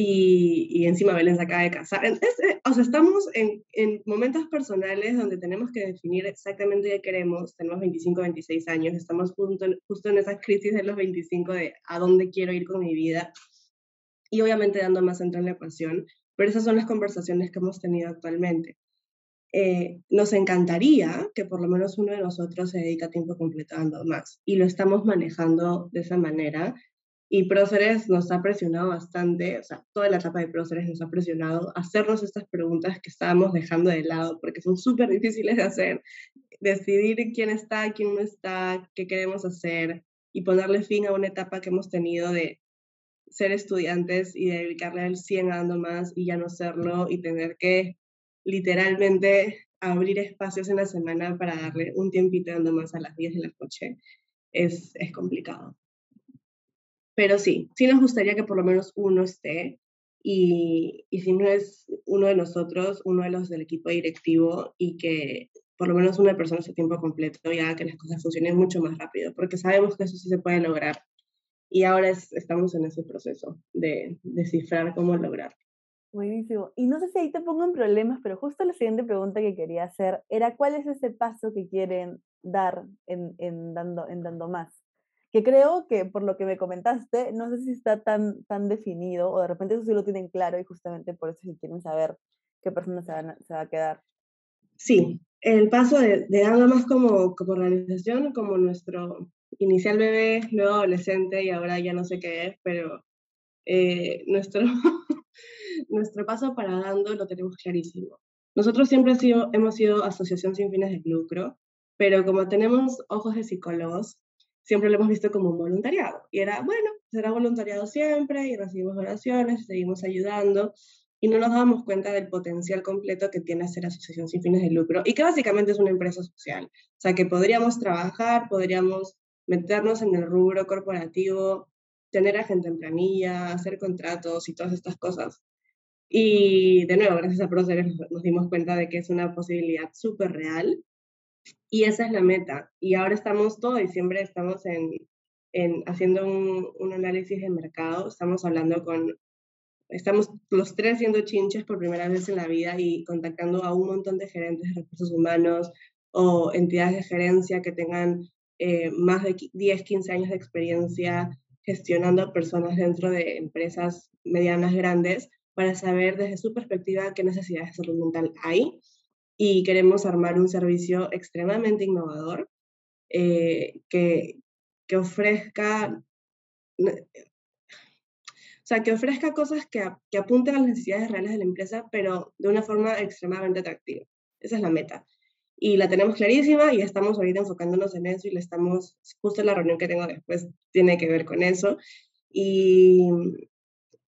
y, y, encima Belén se acaba de casar. Entonces, eh, o sea, estamos en, en, momentos personales donde tenemos que definir exactamente qué queremos. Tenemos 25, 26 años, estamos justo, justo en esa crisis de los 25 de a dónde quiero ir con mi vida. Y obviamente dando más centro en la ecuación, pero esas son las conversaciones que hemos tenido actualmente. Eh, nos encantaría que por lo menos uno de nosotros se dedique a tiempo completo dando más y lo estamos manejando de esa manera Y Próceres nos ha presionado bastante, o sea, toda la etapa de Próceres nos ha presionado a hacernos estas preguntas que estábamos dejando de lado, porque son súper difíciles de hacer. Decidir quién está, quién no está, qué queremos hacer y ponerle fin a una etapa que hemos tenido de ser estudiantes y dedicarle al 100 ando más y ya no serlo y tener que literalmente abrir espacios en la semana para darle un tiempito dando más a las 10 de la noche es, es complicado. Pero sí, sí nos gustaría que por lo menos uno esté y, y si no es uno de nosotros, uno de los del equipo directivo y que por lo menos una persona esté tiempo completo y haga que las cosas funcionen mucho más rápido, porque sabemos que eso sí se puede lograr. Y ahora estamos en ese proceso de descifrar cómo lograrlo. Buenísimo. Y no sé si ahí te pongo en problemas, pero justo la siguiente pregunta que quería hacer era cuál es ese paso que quieren dar en, en, dando, en dando más que creo que por lo que me comentaste, no sé si está tan, tan definido o de repente eso sí lo tienen claro y justamente por eso si quieren saber qué persona se, se va a quedar. Sí, el paso de, de más como, como organización, como nuestro inicial bebé, luego adolescente y ahora ya no sé qué es, pero eh, nuestro, <laughs> nuestro paso para Dando lo tenemos clarísimo. Nosotros siempre sido, hemos sido asociación sin fines de lucro, pero como tenemos ojos de psicólogos, siempre lo hemos visto como un voluntariado. Y era, bueno, será voluntariado siempre y recibimos donaciones, seguimos ayudando y no nos dábamos cuenta del potencial completo que tiene ser asociación sin fines de lucro y que básicamente es una empresa social. O sea, que podríamos trabajar, podríamos meternos en el rubro corporativo, tener a gente en planilla, hacer contratos y todas estas cosas. Y de nuevo, gracias a Procer nos dimos cuenta de que es una posibilidad súper real y esa es la meta. Y ahora estamos todo diciembre, estamos en, en haciendo un, un, análisis de mercado, estamos hablando con, estamos los tres siendo chinches por primera vez en la vida y contactando a un montón de gerentes de recursos humanos o entidades de gerencia que tengan eh, más de 10, 15 años de experiencia gestionando personas dentro de empresas medianas grandes para saber desde su perspectiva qué necesidades de salud mental hay y queremos armar un servicio extremadamente innovador eh, que, que ofrezca o sea, que ofrezca cosas que, que, apunten a las necesidades reales de la empresa, pero de una forma extremadamente atractiva. Esa es la meta. Y la tenemos clarísima y estamos ahorita enfocándonos en eso y le estamos, justo la reunión que tengo después tiene que ver con eso. Y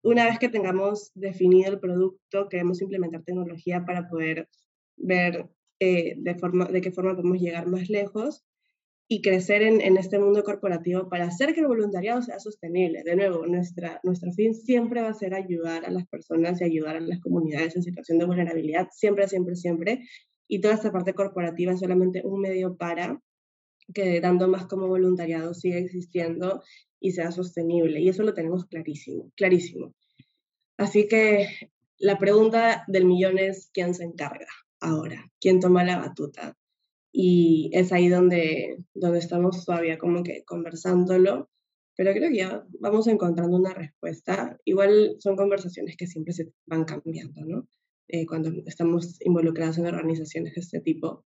una vez que tengamos definido el producto, queremos implementar tecnología para poder ver eh, de, forma, de qué forma podemos llegar más lejos y crecer en, en, este mundo corporativo para hacer que el voluntariado sea sostenible. De nuevo, nuestra, nuestro fin siempre va a ser ayudar a las personas y ayudar a las comunidades en situación de vulnerabilidad, siempre, siempre, siempre. Y toda esta parte corporativa es solamente un medio para que dando más como voluntariado siga existiendo y sea sostenible. Y eso lo tenemos clarísimo, clarísimo. Así que la pregunta del millón es, ¿quién se encarga? Ahora? ¿Quién toma la batuta? Y es ahí donde, donde estamos todavía como que conversándolo, pero creo que ya vamos encontrando una respuesta. Igual son conversaciones que siempre se van cambiando, ¿no? Eh, cuando estamos involucrados en organizaciones de este tipo.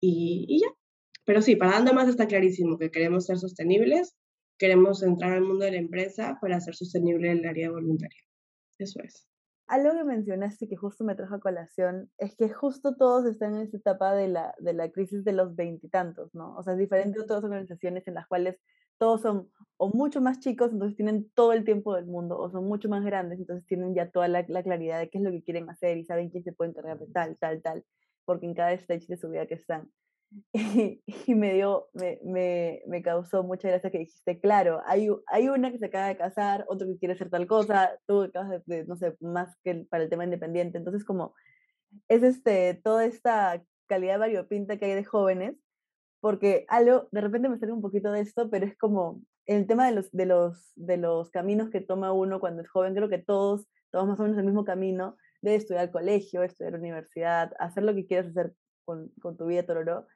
Y, y ya. Pero sí, para Dando Más está clarísimo que queremos ser sostenibles, queremos entrar al mundo de la empresa para ser sostenible el área voluntaria. Eso es algo que mencionaste que justo me trajo a colación es que justo todos están en esta etapa de la, de la crisis de los veintitantos, ¿no? O sea, es diferente de otras organizaciones en las cuales todos son o mucho más chicos, entonces tienen todo el tiempo del mundo, o son mucho más grandes, entonces tienen ya toda la, la claridad de qué es lo que quieren hacer y saben quién se puede encargar de tal, tal, tal, porque en cada stage de su vida que están. Y, me dio, me, me, me, causó mucha gracia que dijiste, claro, hay, hay una que se acaba de casar, otro que quiere hacer tal cosa, tú acabas de, no sé, más que para el tema independiente. Entonces, como es este, toda esta calidad variopinta que hay de jóvenes, porque algo, de repente me sale un poquito de esto, pero es como el tema de los, de los, de los caminos que toma uno cuando es joven, creo que todos tomamos más o menos el mismo camino de estudiar colegio, estudiar universidad, hacer lo que quieras hacer con, con tu vida, Tororo,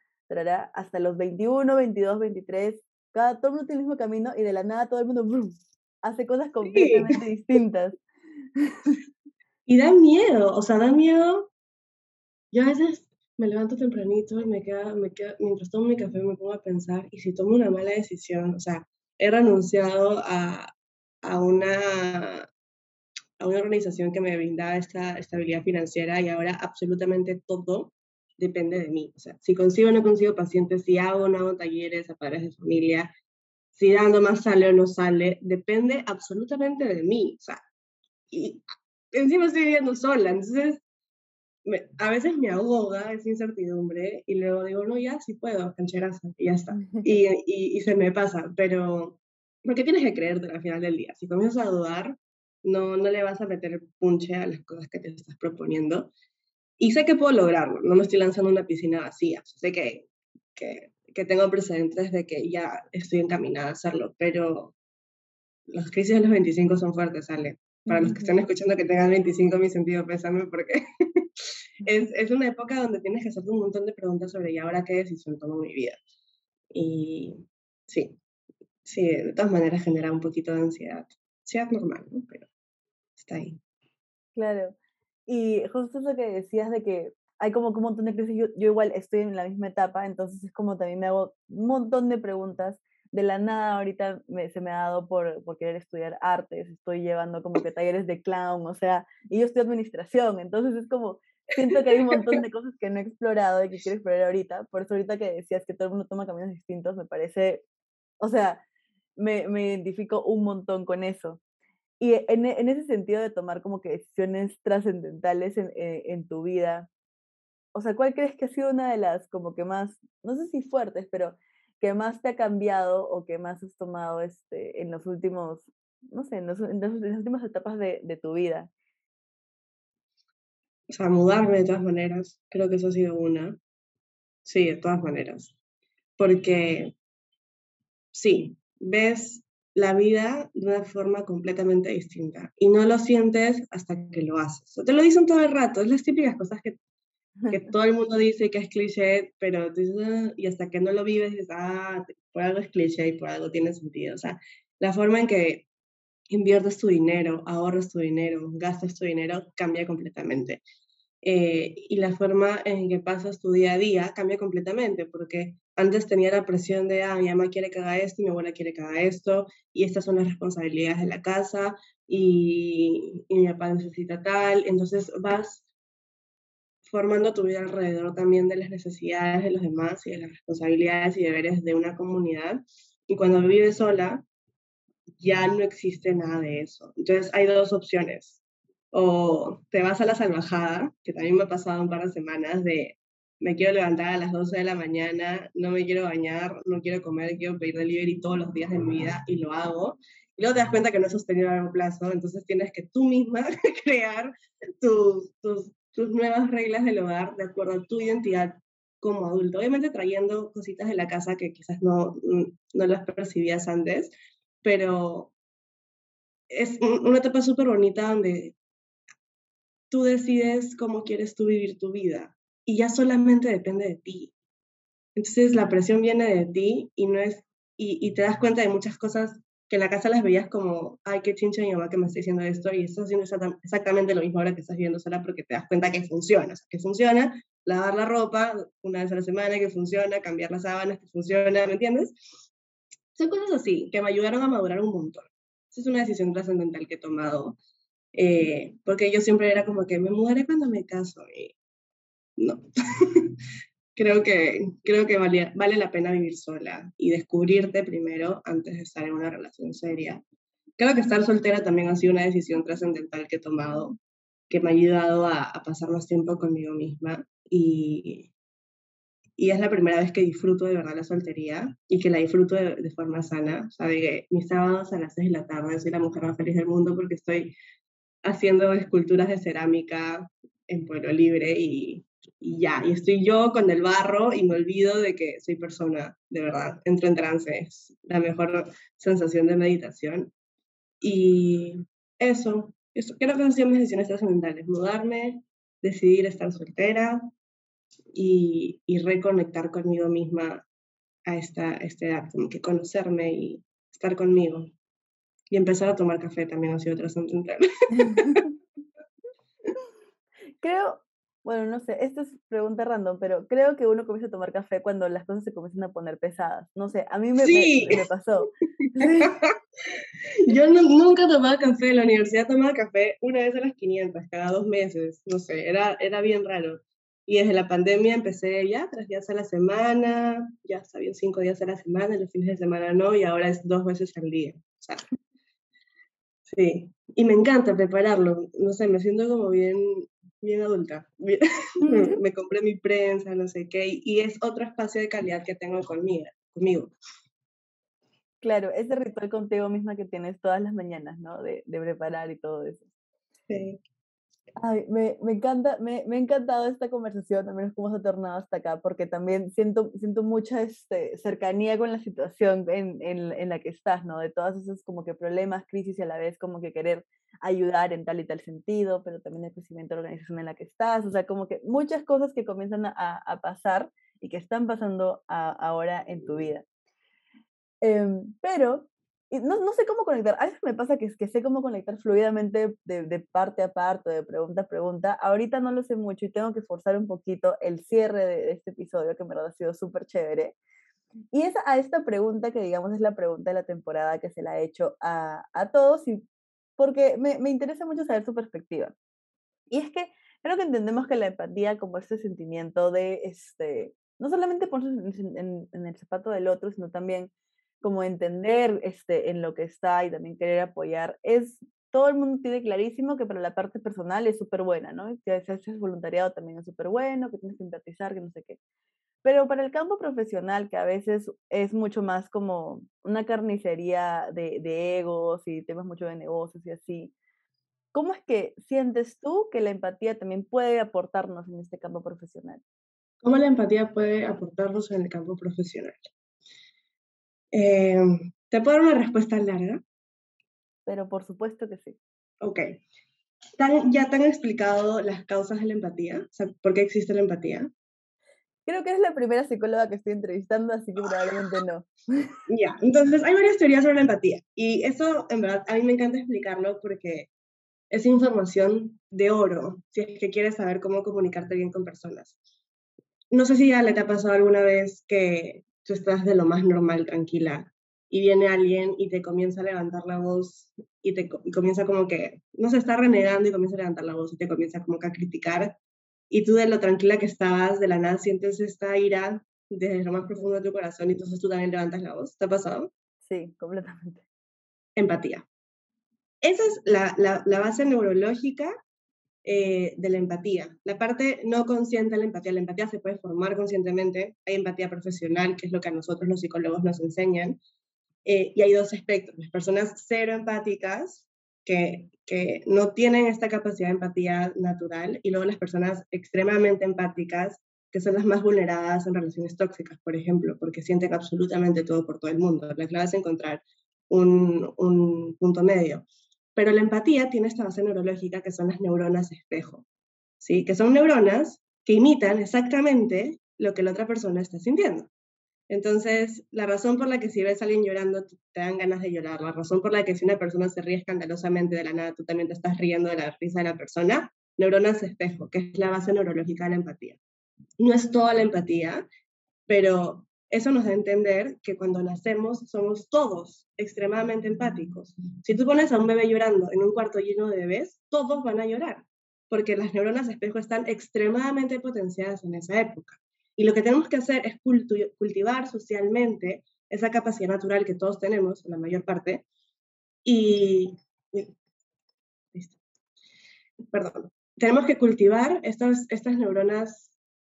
hasta los 21, 22, 23, cada, todo el mundo tiene el mismo camino y de la nada todo el mundo hace cosas completamente distintas. <laughs> Y da miedo, o sea, da miedo. Yo a veces me levanto tempranito y me queda, me queda, mientras tomo mi café me pongo a pensar, y si tomo una mala decisión, o sea, he renunciado a, a una, a una organización que me brindaba esta estabilidad financiera y ahora absolutamente todo depende de mí. O sea, si consigo o no consigo pacientes, si hago o no hago talleres a padres de familia, si dando más sale o no sale, depende absolutamente de mí. O sea, y encima estoy viviendo sola, entonces a veces me ahoga esa incertidumbre y luego digo, no, ya sí puedo, cancherazo, y ya está. <laughs> Y, y, y, se me pasa, pero porque tienes que creerte al final del día. Si comienzas a dudar, no, no le vas a meter punche a las cosas que te estás proponiendo. Y sé que puedo lograrlo, no me estoy lanzando una piscina vacía, sé que, que, que tengo precedentes de que ya estoy encaminada a hacerlo, pero las crisis de los 25 son fuertes, sale. Para los que están escuchando que tengan 25, mi sentido pésame porque <laughs> es, es, una época donde tienes que hacerte un montón de preguntas sobre ¿y ahora qué decisión tomo en mi vida? Y sí, sí, de todas maneras genera un poquito de ansiedad. Ansiedad normal, ¿no? Pero está ahí. Claro. Y justo eso que decías de que hay como un montón de crisis, yo, yo igual estoy en la misma etapa, entonces es como también me hago un montón de preguntas. De la nada ahorita me, se me ha dado por, por querer estudiar artes, estoy llevando como que talleres de clown, o sea, y yo estoy administración, entonces es como, siento que hay un montón de cosas que no he explorado y que quiero explorar ahorita. Por eso ahorita que decías que todo el mundo toma caminos distintos, me parece, o sea, me, me identifico un montón con eso. Y en, en, ese sentido de tomar como que decisiones trascendentales en, en, en, tu vida, o sea, ¿cuál crees que ha sido una de las como que más, no sé si fuertes, pero que más te ha cambiado o que más has tomado este, en los últimos, no sé, en, los, en, las últimas etapas de, de tu vida? O sea, mudarme de todas maneras, creo que eso ha sido una. Sí, de todas maneras. Porque, sí, ves la vida de una forma completamente distinta y no lo sientes hasta que lo haces. O te lo dicen todo el rato, es las típicas cosas que, que <laughs> todo el mundo dice que es cliché, pero ah", y hasta que no lo vives dices, ah, por algo es cliché y por algo tiene sentido. O sea, la forma en que inviertes tu dinero, ahorras tu dinero, gastas tu dinero, cambia completamente. Eh, y la forma en que pasas tu día a día cambia completamente, porque antes tenía la presión de, ah, mi mamá quiere que haga esto, mi abuela quiere que haga esto, y estas son las responsabilidades de la casa, y, y mi papá necesita tal, entonces vas formando tu vida alrededor también de las necesidades de los demás y de las responsabilidades y deberes de una comunidad. Y cuando vives sola, ya no existe nada de eso. Entonces hay dos opciones o te vas a la salvajada, que también me ha pasado un par de semanas de me quiero levantar a las 12 de la mañana, no me quiero bañar, no quiero comer, quiero pedir delivery todos los días de mi vida y lo hago. Y luego te das cuenta que no es sostenible a largo plazo, entonces tienes que tú misma <laughs> crear tus, tus, tus nuevas reglas del hogar de acuerdo a tu identidad como adulto. Obviamente trayendo cositas de la casa que quizás no, no las percibías antes, pero es una etapa súper bonita donde tú decides cómo quieres tú vivir tu vida y ya solamente depende de ti. Entonces la presión viene de ti y no es y, y te das cuenta de muchas cosas que en la casa las veías como, ay, qué chincha mi mamá que me está diciendo esto, y estás haciendo exactamente lo mismo ahora que estás viviendo sola porque te das cuenta que funciona, o sea, que funciona lavar la ropa una vez a la semana, que funciona, cambiar las sábanas, que funciona, ¿me entiendes? Son cosas así que me ayudaron a madurar un montón. Esa es una decisión trascendental que he tomado eh, porque yo siempre era como que me mudaré cuando me caso y no. <laughs> creo que, creo que vale, vale la pena vivir sola y descubrirte primero antes de estar en una relación seria. Creo que estar soltera también ha sido una decisión trascendental que he tomado, que me ha ayudado a, a, pasar más tiempo conmigo misma y, y es la primera vez que disfruto de verdad la soltería y que la disfruto de, de forma sana. O sea, de que mis sábados a las 6 de la tarde soy la mujer más feliz del mundo porque estoy haciendo esculturas de cerámica en Pueblo Libre y, y, ya, y estoy yo con el barro y me olvido de que soy persona, de verdad, entro en trance, es la mejor sensación de meditación. Y eso, eso creo que han sido mis decisiones trascendentales, mudarme, decidir estar soltera y, y reconectar conmigo misma a esta, a esta edad, como que conocerme y estar conmigo. Y empezar a tomar café también ha sido trascendental. <laughs> Creo, Bueno, no sé, esto es pregunta random, pero creo que uno comienza a tomar café cuando las cosas se comienzan a poner pesadas. No sé, a mí me, me, pasó. <laughs> Yo nunca tomaba café, en la universidad tomaba café una vez a las 500, cada dos meses, no sé, era, era bien raro. Y desde la pandemia empecé ya tres días a la semana, ya bien cinco días a la semana, los fines de semana no, y ahora es dos veces al día. O sea, sí, y me encanta prepararlo, no sé, me siento como bien bien adulta. <laughs> me, compré mi prensa, no sé qué, y es otro espacio de calidad que tengo conmigo. conmigo. Claro, ese ritual contigo misma que tienes todas las mañanas, ¿no? De, de preparar y todo eso. Sí. Ay, me, me encanta, me, me, ha encantado esta conversación, al menos cómo se ha tornado hasta acá, porque también siento, siento mucha este, cercanía con la situación en, en, en, la que estás, ¿no? De todas esas como que problemas, crisis y a la vez como que querer ayudar en tal y tal sentido, pero también el crecimiento de la organización en la que estás, o sea, como que muchas cosas que comienzan a, a pasar y que están pasando ahora en tu vida. Em, pero no, no, sé cómo conectar. A veces me pasa que, que sé cómo conectar fluidamente de, de, parte a parte, de pregunta a pregunta. Ahorita no lo sé mucho y tengo que forzar un poquito el cierre de, este episodio, que en verdad ha sido súper chévere. Y es a esta pregunta que, digamos, es la pregunta de la temporada que se la he hecho a, a todos, y porque me, me interesa mucho saber su perspectiva. Y es que creo que entendemos que la empatía como este sentimiento de, este, no solamente ponerse en, en, en el zapato del otro, sino también como entender este, en lo que está y también querer apoyar, es, todo el mundo tiene clarísimo que para la parte personal es súper buena, ¿no? Que si haces voluntariado también es súper bueno, que tienes que empatizar, que no sé qué. Pero para el campo profesional, que a veces es mucho más como una carnicería de, de egos y temas mucho de negocios y así, ¿cómo es que sientes tú que la empatía también puede aportarnos en este campo profesional? ¿Cómo la empatía puede aportarnos en el campo profesional? Eh, ¿Te puedo dar una respuesta larga? Pero por supuesto que sí. Ok. ¿Ya te han explicado las causas de la empatía? O sea, ¿por qué existe la empatía? Creo que es la primera psicóloga que estoy entrevistando, así que probablemente no. <laughs> Ya, entonces hay varias teorías sobre la empatía. Y eso, en verdad, a mí me encanta explicarlo porque es información de oro, si es que quieres saber cómo comunicarte bien con personas. No sé si ya le te ha pasado alguna vez que tú estás de lo más normal, tranquila, y viene alguien y te comienza a levantar la voz y te comienza como que, no se está renegando y comienza a levantar la voz y te comienza como que a criticar, y tú de lo tranquila que estabas, de la nada sientes esta ira desde lo más profundo de tu corazón y entonces tú también levantas la voz. ¿Te ha pasado? Sí, completamente. Empatía. Esa es la, la, la base neurológica eh, de la empatía. La parte no consciente de la empatía, la empatía se puede formar conscientemente, hay empatía profesional, que es lo que a nosotros los psicólogos nos enseñan, eh, y hay dos aspectos, las personas cero empáticas, que, que no tienen esta capacidad de empatía natural, y luego las personas extremadamente empáticas, que son las más vulneradas en relaciones tóxicas, por ejemplo, porque sienten absolutamente todo por todo el mundo. La clave es encontrar un, un punto medio. Pero la empatía tiene esta base neurológica que son las neuronas espejo, ¿sí? que son neuronas que imitan exactamente lo que la otra persona está sintiendo. Entonces, la razón por la que si ves a alguien llorando te dan ganas de llorar, la razón por la que si una persona se ríe escandalosamente de la nada, tú también te estás riendo de la risa de la persona, neuronas espejo, que es la base neurológica de la empatía. No es toda la empatía, pero eso nos da a entender que cuando nacemos somos todos extremadamente empáticos. Si tú pones a un bebé llorando en un cuarto lleno de bebés, todos van a llorar, porque las neuronas espejo están extremadamente potenciadas en esa época. Y lo que tenemos que hacer es cultivar socialmente esa capacidad natural que todos tenemos, la mayor parte, y... Perdón. Tenemos que cultivar estas neuronas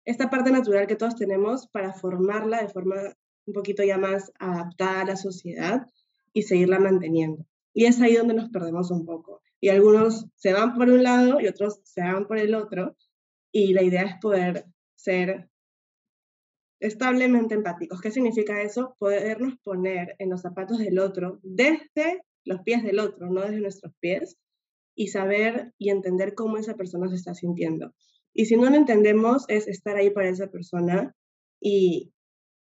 esta parte natural que todos tenemos para formarla de forma un poquito ya más adaptada a la sociedad y seguirla manteniendo. Y es ahí donde nos perdemos un poco. Y algunos se van por un lado y otros se van por el otro. Y la idea es poder ser establemente empáticos. ¿Qué significa eso? Podernos poner en los zapatos del otro desde los pies del otro, no desde nuestros pies, y saber y entender cómo esa persona se está sintiendo. Y si no lo entendemos, es estar ahí para esa persona y,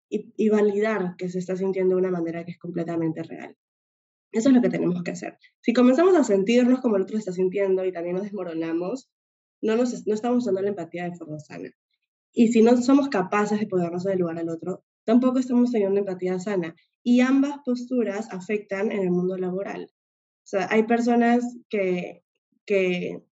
y, validar que se está sintiendo de una manera que es completamente real. Eso es lo que tenemos que hacer. Si comenzamos a sentirnos como el otro está sintiendo y también nos desmoronamos, no, nos, no estamos usando la empatía de forma sana. Y si no somos capaces de ponernos en el lugar al otro, tampoco estamos teniendo empatía sana. Y ambas posturas afectan en el mundo laboral. O sea, hay personas que, que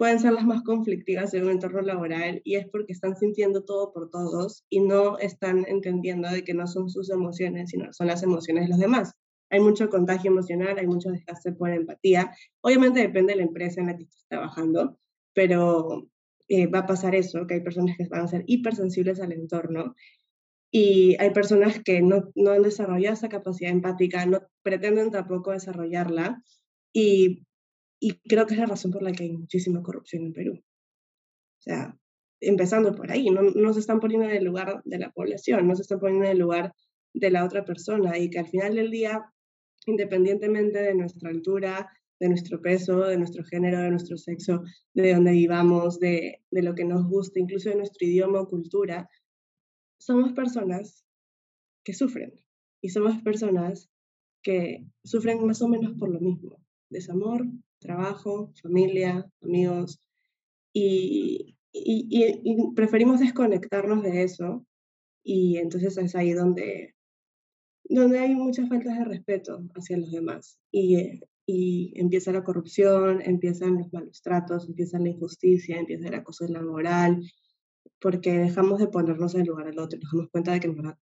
pueden ser las más conflictivas en un entorno laboral y es porque están sintiendo todo por todos y no están entendiendo de que no son sus emociones, sino son las emociones de los demás. Hay mucho contagio emocional, hay mucho desgaste por empatía. Obviamente depende de la empresa en la que estés trabajando, pero eh, va a pasar eso, que hay personas que van a ser hipersensibles al entorno y hay personas que no, no han desarrollado esa capacidad empática, no pretenden tampoco desarrollarla y y creo que es la razón por la que hay muchísima corrupción en Perú. O sea, empezando por ahí, no, no se están poniendo en el lugar de la población, no se están poniendo en el lugar de la otra persona y que al final del día, independientemente de nuestra altura, de nuestro peso, de nuestro género, de nuestro sexo, de dónde vivamos, de, de lo que nos gusta, incluso de nuestro idioma o cultura, somos personas que sufren y somos personas que sufren más o menos por lo mismo, desamor, trabajo, familia, amigos, y, preferimos desconectarnos de eso, y entonces es ahí donde, donde hay muchas faltas de respeto hacia los demás, y, y empieza la corrupción, empiezan los malos tratos, empieza la injusticia, empieza el acoso laboral, porque dejamos de ponernos en el lugar del otro, nos damos cuenta de que en verdad,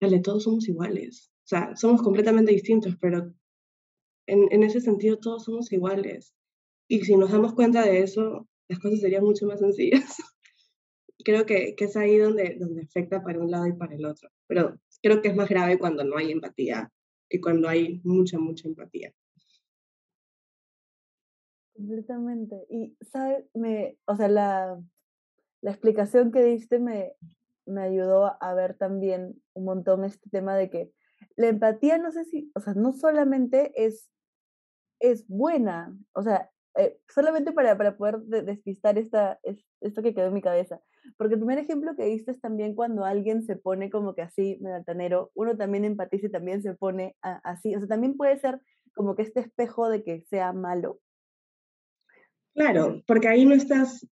vale, todos somos iguales, o sea, somos completamente distintos, pero en, ese sentido todos somos iguales. Y si nos damos cuenta de eso, las cosas serían mucho más sencillas. <laughs> creo que, que, es ahí donde, donde afecta para un lado y para el otro. Pero creo que es más grave cuando no hay empatía que cuando hay mucha, mucha empatía. Completamente. Y, ¿sabes? Me, o sea, la, la explicación que diste me, me ayudó a ver también un montón este tema de que la empatía, no sé si, o sea, no solamente es es buena. O sea, eh, solamente para, para poder despistar esta, esto que quedó en mi cabeza. Porque el primer ejemplo que diste es también cuando alguien se pone como que así, altanero, uno también empatiza y también se pone así. O sea, también puede ser como que este espejo de que sea malo. Claro, porque ahí no estás,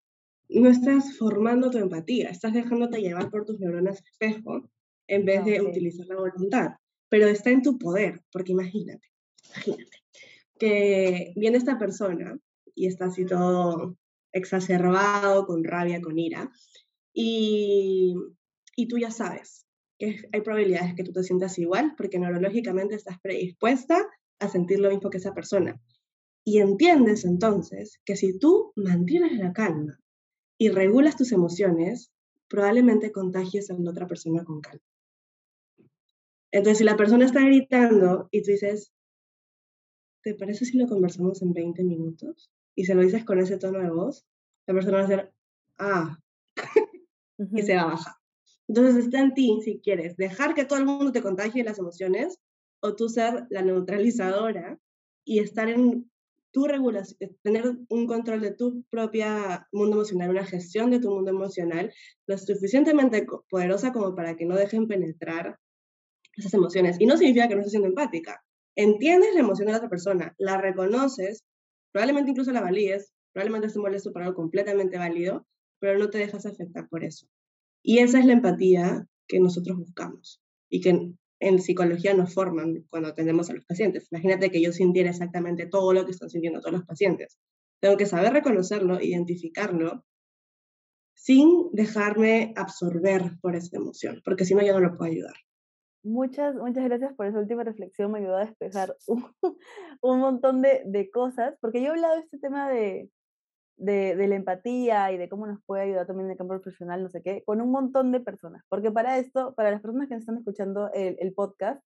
no estás formando tu empatía, estás dejándote llevar por tus neuronas espejo en vez de utilizar la voluntad. Pero está en tu poder, porque imagínate, imagínate que viene esta persona y está así todo exacerbado, con rabia, con ira, y, y tú ya sabes que hay probabilidades que tú te sientas igual porque neurológicamente estás predispuesta a sentir lo mismo que esa persona. Y entiendes entonces que si tú mantienes la calma y regulas tus emociones, probablemente contagies a la otra persona con calma. Entonces, si la persona está gritando y tú dices, ¿te parece si lo conversamos en 20 minutos? Y se lo dices con ese tono de voz, la persona va a decir, ah, <laughs> y se va a bajar. Entonces está en ti, si quieres, dejar que todo el mundo te contagie las emociones o tú ser la neutralizadora y estar en tu regulación, eh, tener un control de tu propia mundo emocional, una gestión de tu mundo emocional lo suficientemente poderosa como para que no dejen penetrar esas emociones. Y no significa que no estés siendo empática, entiendes la emoción de la otra persona, la reconoces, probablemente incluso la valíes, probablemente esté molesto por algo completamente válido, pero no te dejas afectar por eso. Y esa es la empatía que nosotros buscamos y que en, psicología nos forman cuando atendemos a los pacientes. Imagínate que yo sintiera exactamente todo lo que están sintiendo todos los pacientes. Tengo que saber reconocerlo, identificarlo, sin dejarme absorber por esa emoción, porque si no, yo no lo puedo ayudar. Muchas, muchas gracias por esa última reflexión, me ayudó a despejar <laughs> un, montón de, de, cosas, porque yo he hablado de este tema de, de, de, la empatía y de cómo nos puede ayudar también en el campo profesional, no sé qué, con un montón de personas, porque para esto, para las personas que están escuchando el, el podcast,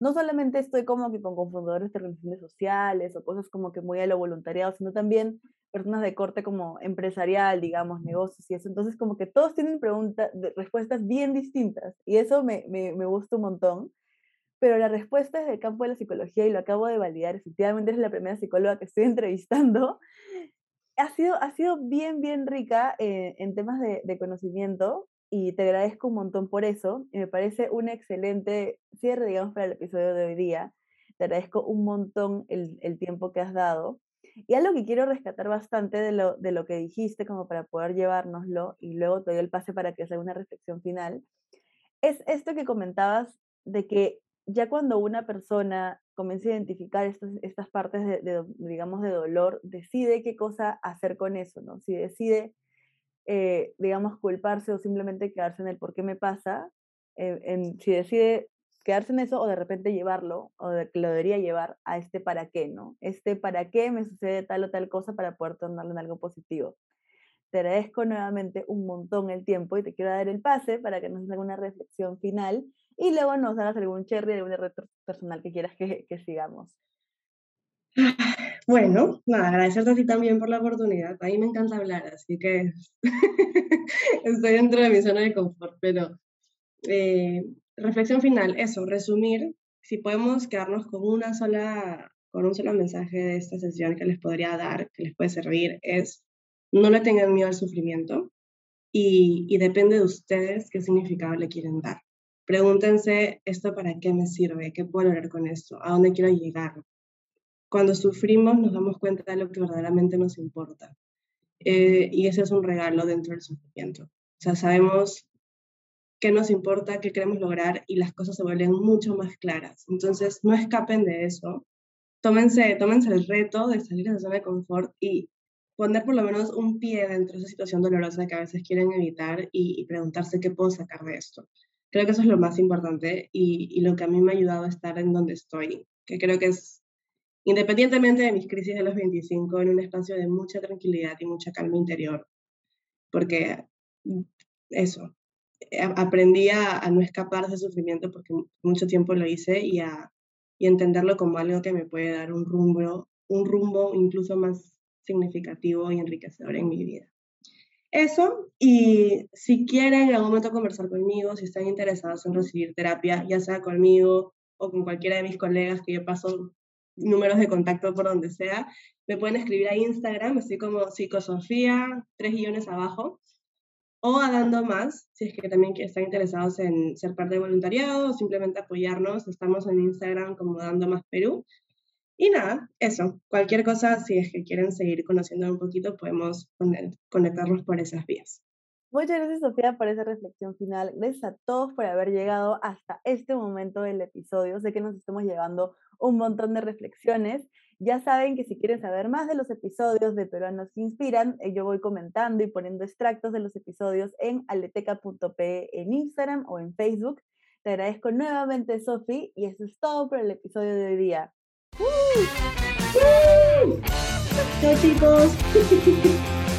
no solamente estoy como que con confundadores de relaciones sociales o cosas como que muy a lo voluntariado, sino también personas de corte como empresarial, digamos, negocios y eso. Entonces, como que todos tienen preguntas, respuestas bien distintas y eso me, me, me gusta un montón. Pero la respuesta es del campo de la psicología y lo acabo de validar. Efectivamente, eres la primera psicóloga que estoy <laughs> entrevistando. Ha sido, ha sido bien, bien rica eh, en temas de, de conocimiento y te agradezco un montón por eso. Y me parece un excelente cierre, digamos, para el episodio de hoy día. Te agradezco un montón el, el tiempo que has dado. Y algo que quiero rescatar bastante de lo, de lo que dijiste, como para poder llevárnoslo, y luego te doy el pase para que haga una reflexión final, es esto que comentabas de que ya cuando una persona comienza a identificar estas, estas partes de, digamos, de dolor, decide qué cosa hacer con eso, ¿no? Si decide, eh, digamos, culparse o simplemente quedarse en el por qué me pasa, eh, en, si decide quedarse en eso o de repente llevarlo, o de, lo debería llevar a este para qué, ¿no? Este para qué me sucede tal o tal cosa para poder tornarlo en algo positivo. Te agradezco nuevamente un montón el tiempo y te quiero dar el pase para que nos haga una reflexión final y luego nos hagas algún cherry, algún reto personal que quieras que, que sigamos. <laughs> Bueno, nada, agradecerte a ti también por la oportunidad. A mí me encanta hablar, así que <laughs> estoy dentro de mi zona de confort, pero eh, reflexión final, eso, resumir, si podemos quedarnos con una sola, con un solo mensaje de esta sesión que les podría dar, que les puede servir, es no le tengan miedo al sufrimiento y, y depende de ustedes qué significado le quieren dar. Pregúntense, ¿esto para qué me sirve? ¿Qué puedo lograr con esto? ¿A dónde quiero llegar? Cuando sufrimos nos damos cuenta de lo que verdaderamente nos importa. Eh, y ese es un regalo dentro del sufrimiento. O sea, sabemos qué nos importa, qué queremos lograr y las cosas se vuelven mucho más claras. Entonces, no escapen de eso. Tómense, tómense el reto de salir de esa zona de confort y poner por lo menos un pie dentro de esa situación dolorosa que a veces quieren evitar y, preguntarse qué puedo sacar de esto. Creo que eso es lo más importante y, y, lo que a mí me ha ayudado a estar en donde estoy, que creo que es, independientemente de mis crisis de los 25, en un espacio de mucha tranquilidad y mucha calma interior, porque eso, aprendí a, no escapar de sufrimiento porque mucho tiempo lo hice y a y entenderlo como algo que me puede dar un rumbo, un rumbo incluso más significativo y enriquecedor en mi vida. Eso, y si quieren en algún momento conversar conmigo, si están interesados en recibir terapia, ya sea conmigo o con cualquiera de mis colegas que yo paso números de contacto por donde sea, me pueden escribir a Instagram, así como psicosofía, tres guiones abajo, o a Dando Más, si es que también están interesados en ser parte de voluntariado o simplemente apoyarnos. Estamos en Instagram como Dando Más Perú. Y nada, eso. Cualquier cosa, si es que quieren seguir conociendo un poquito, podemos conectarnos por esas vías. Muchas gracias, Sofía, por esa reflexión final. Gracias a todos por haber llegado hasta este momento del episodio. Sé que nos estamos llevando un montón de reflexiones ya saben que si quieren saber más de los episodios de Peruanos que Inspiran, eh, yo voy comentando y poniendo extractos de los episodios en aleteca.pe en Instagram o en Facebook. Te agradezco nuevamente, Sofi, y eso es todo por el episodio de hoy día. ¡Chao, chicos! <laughs>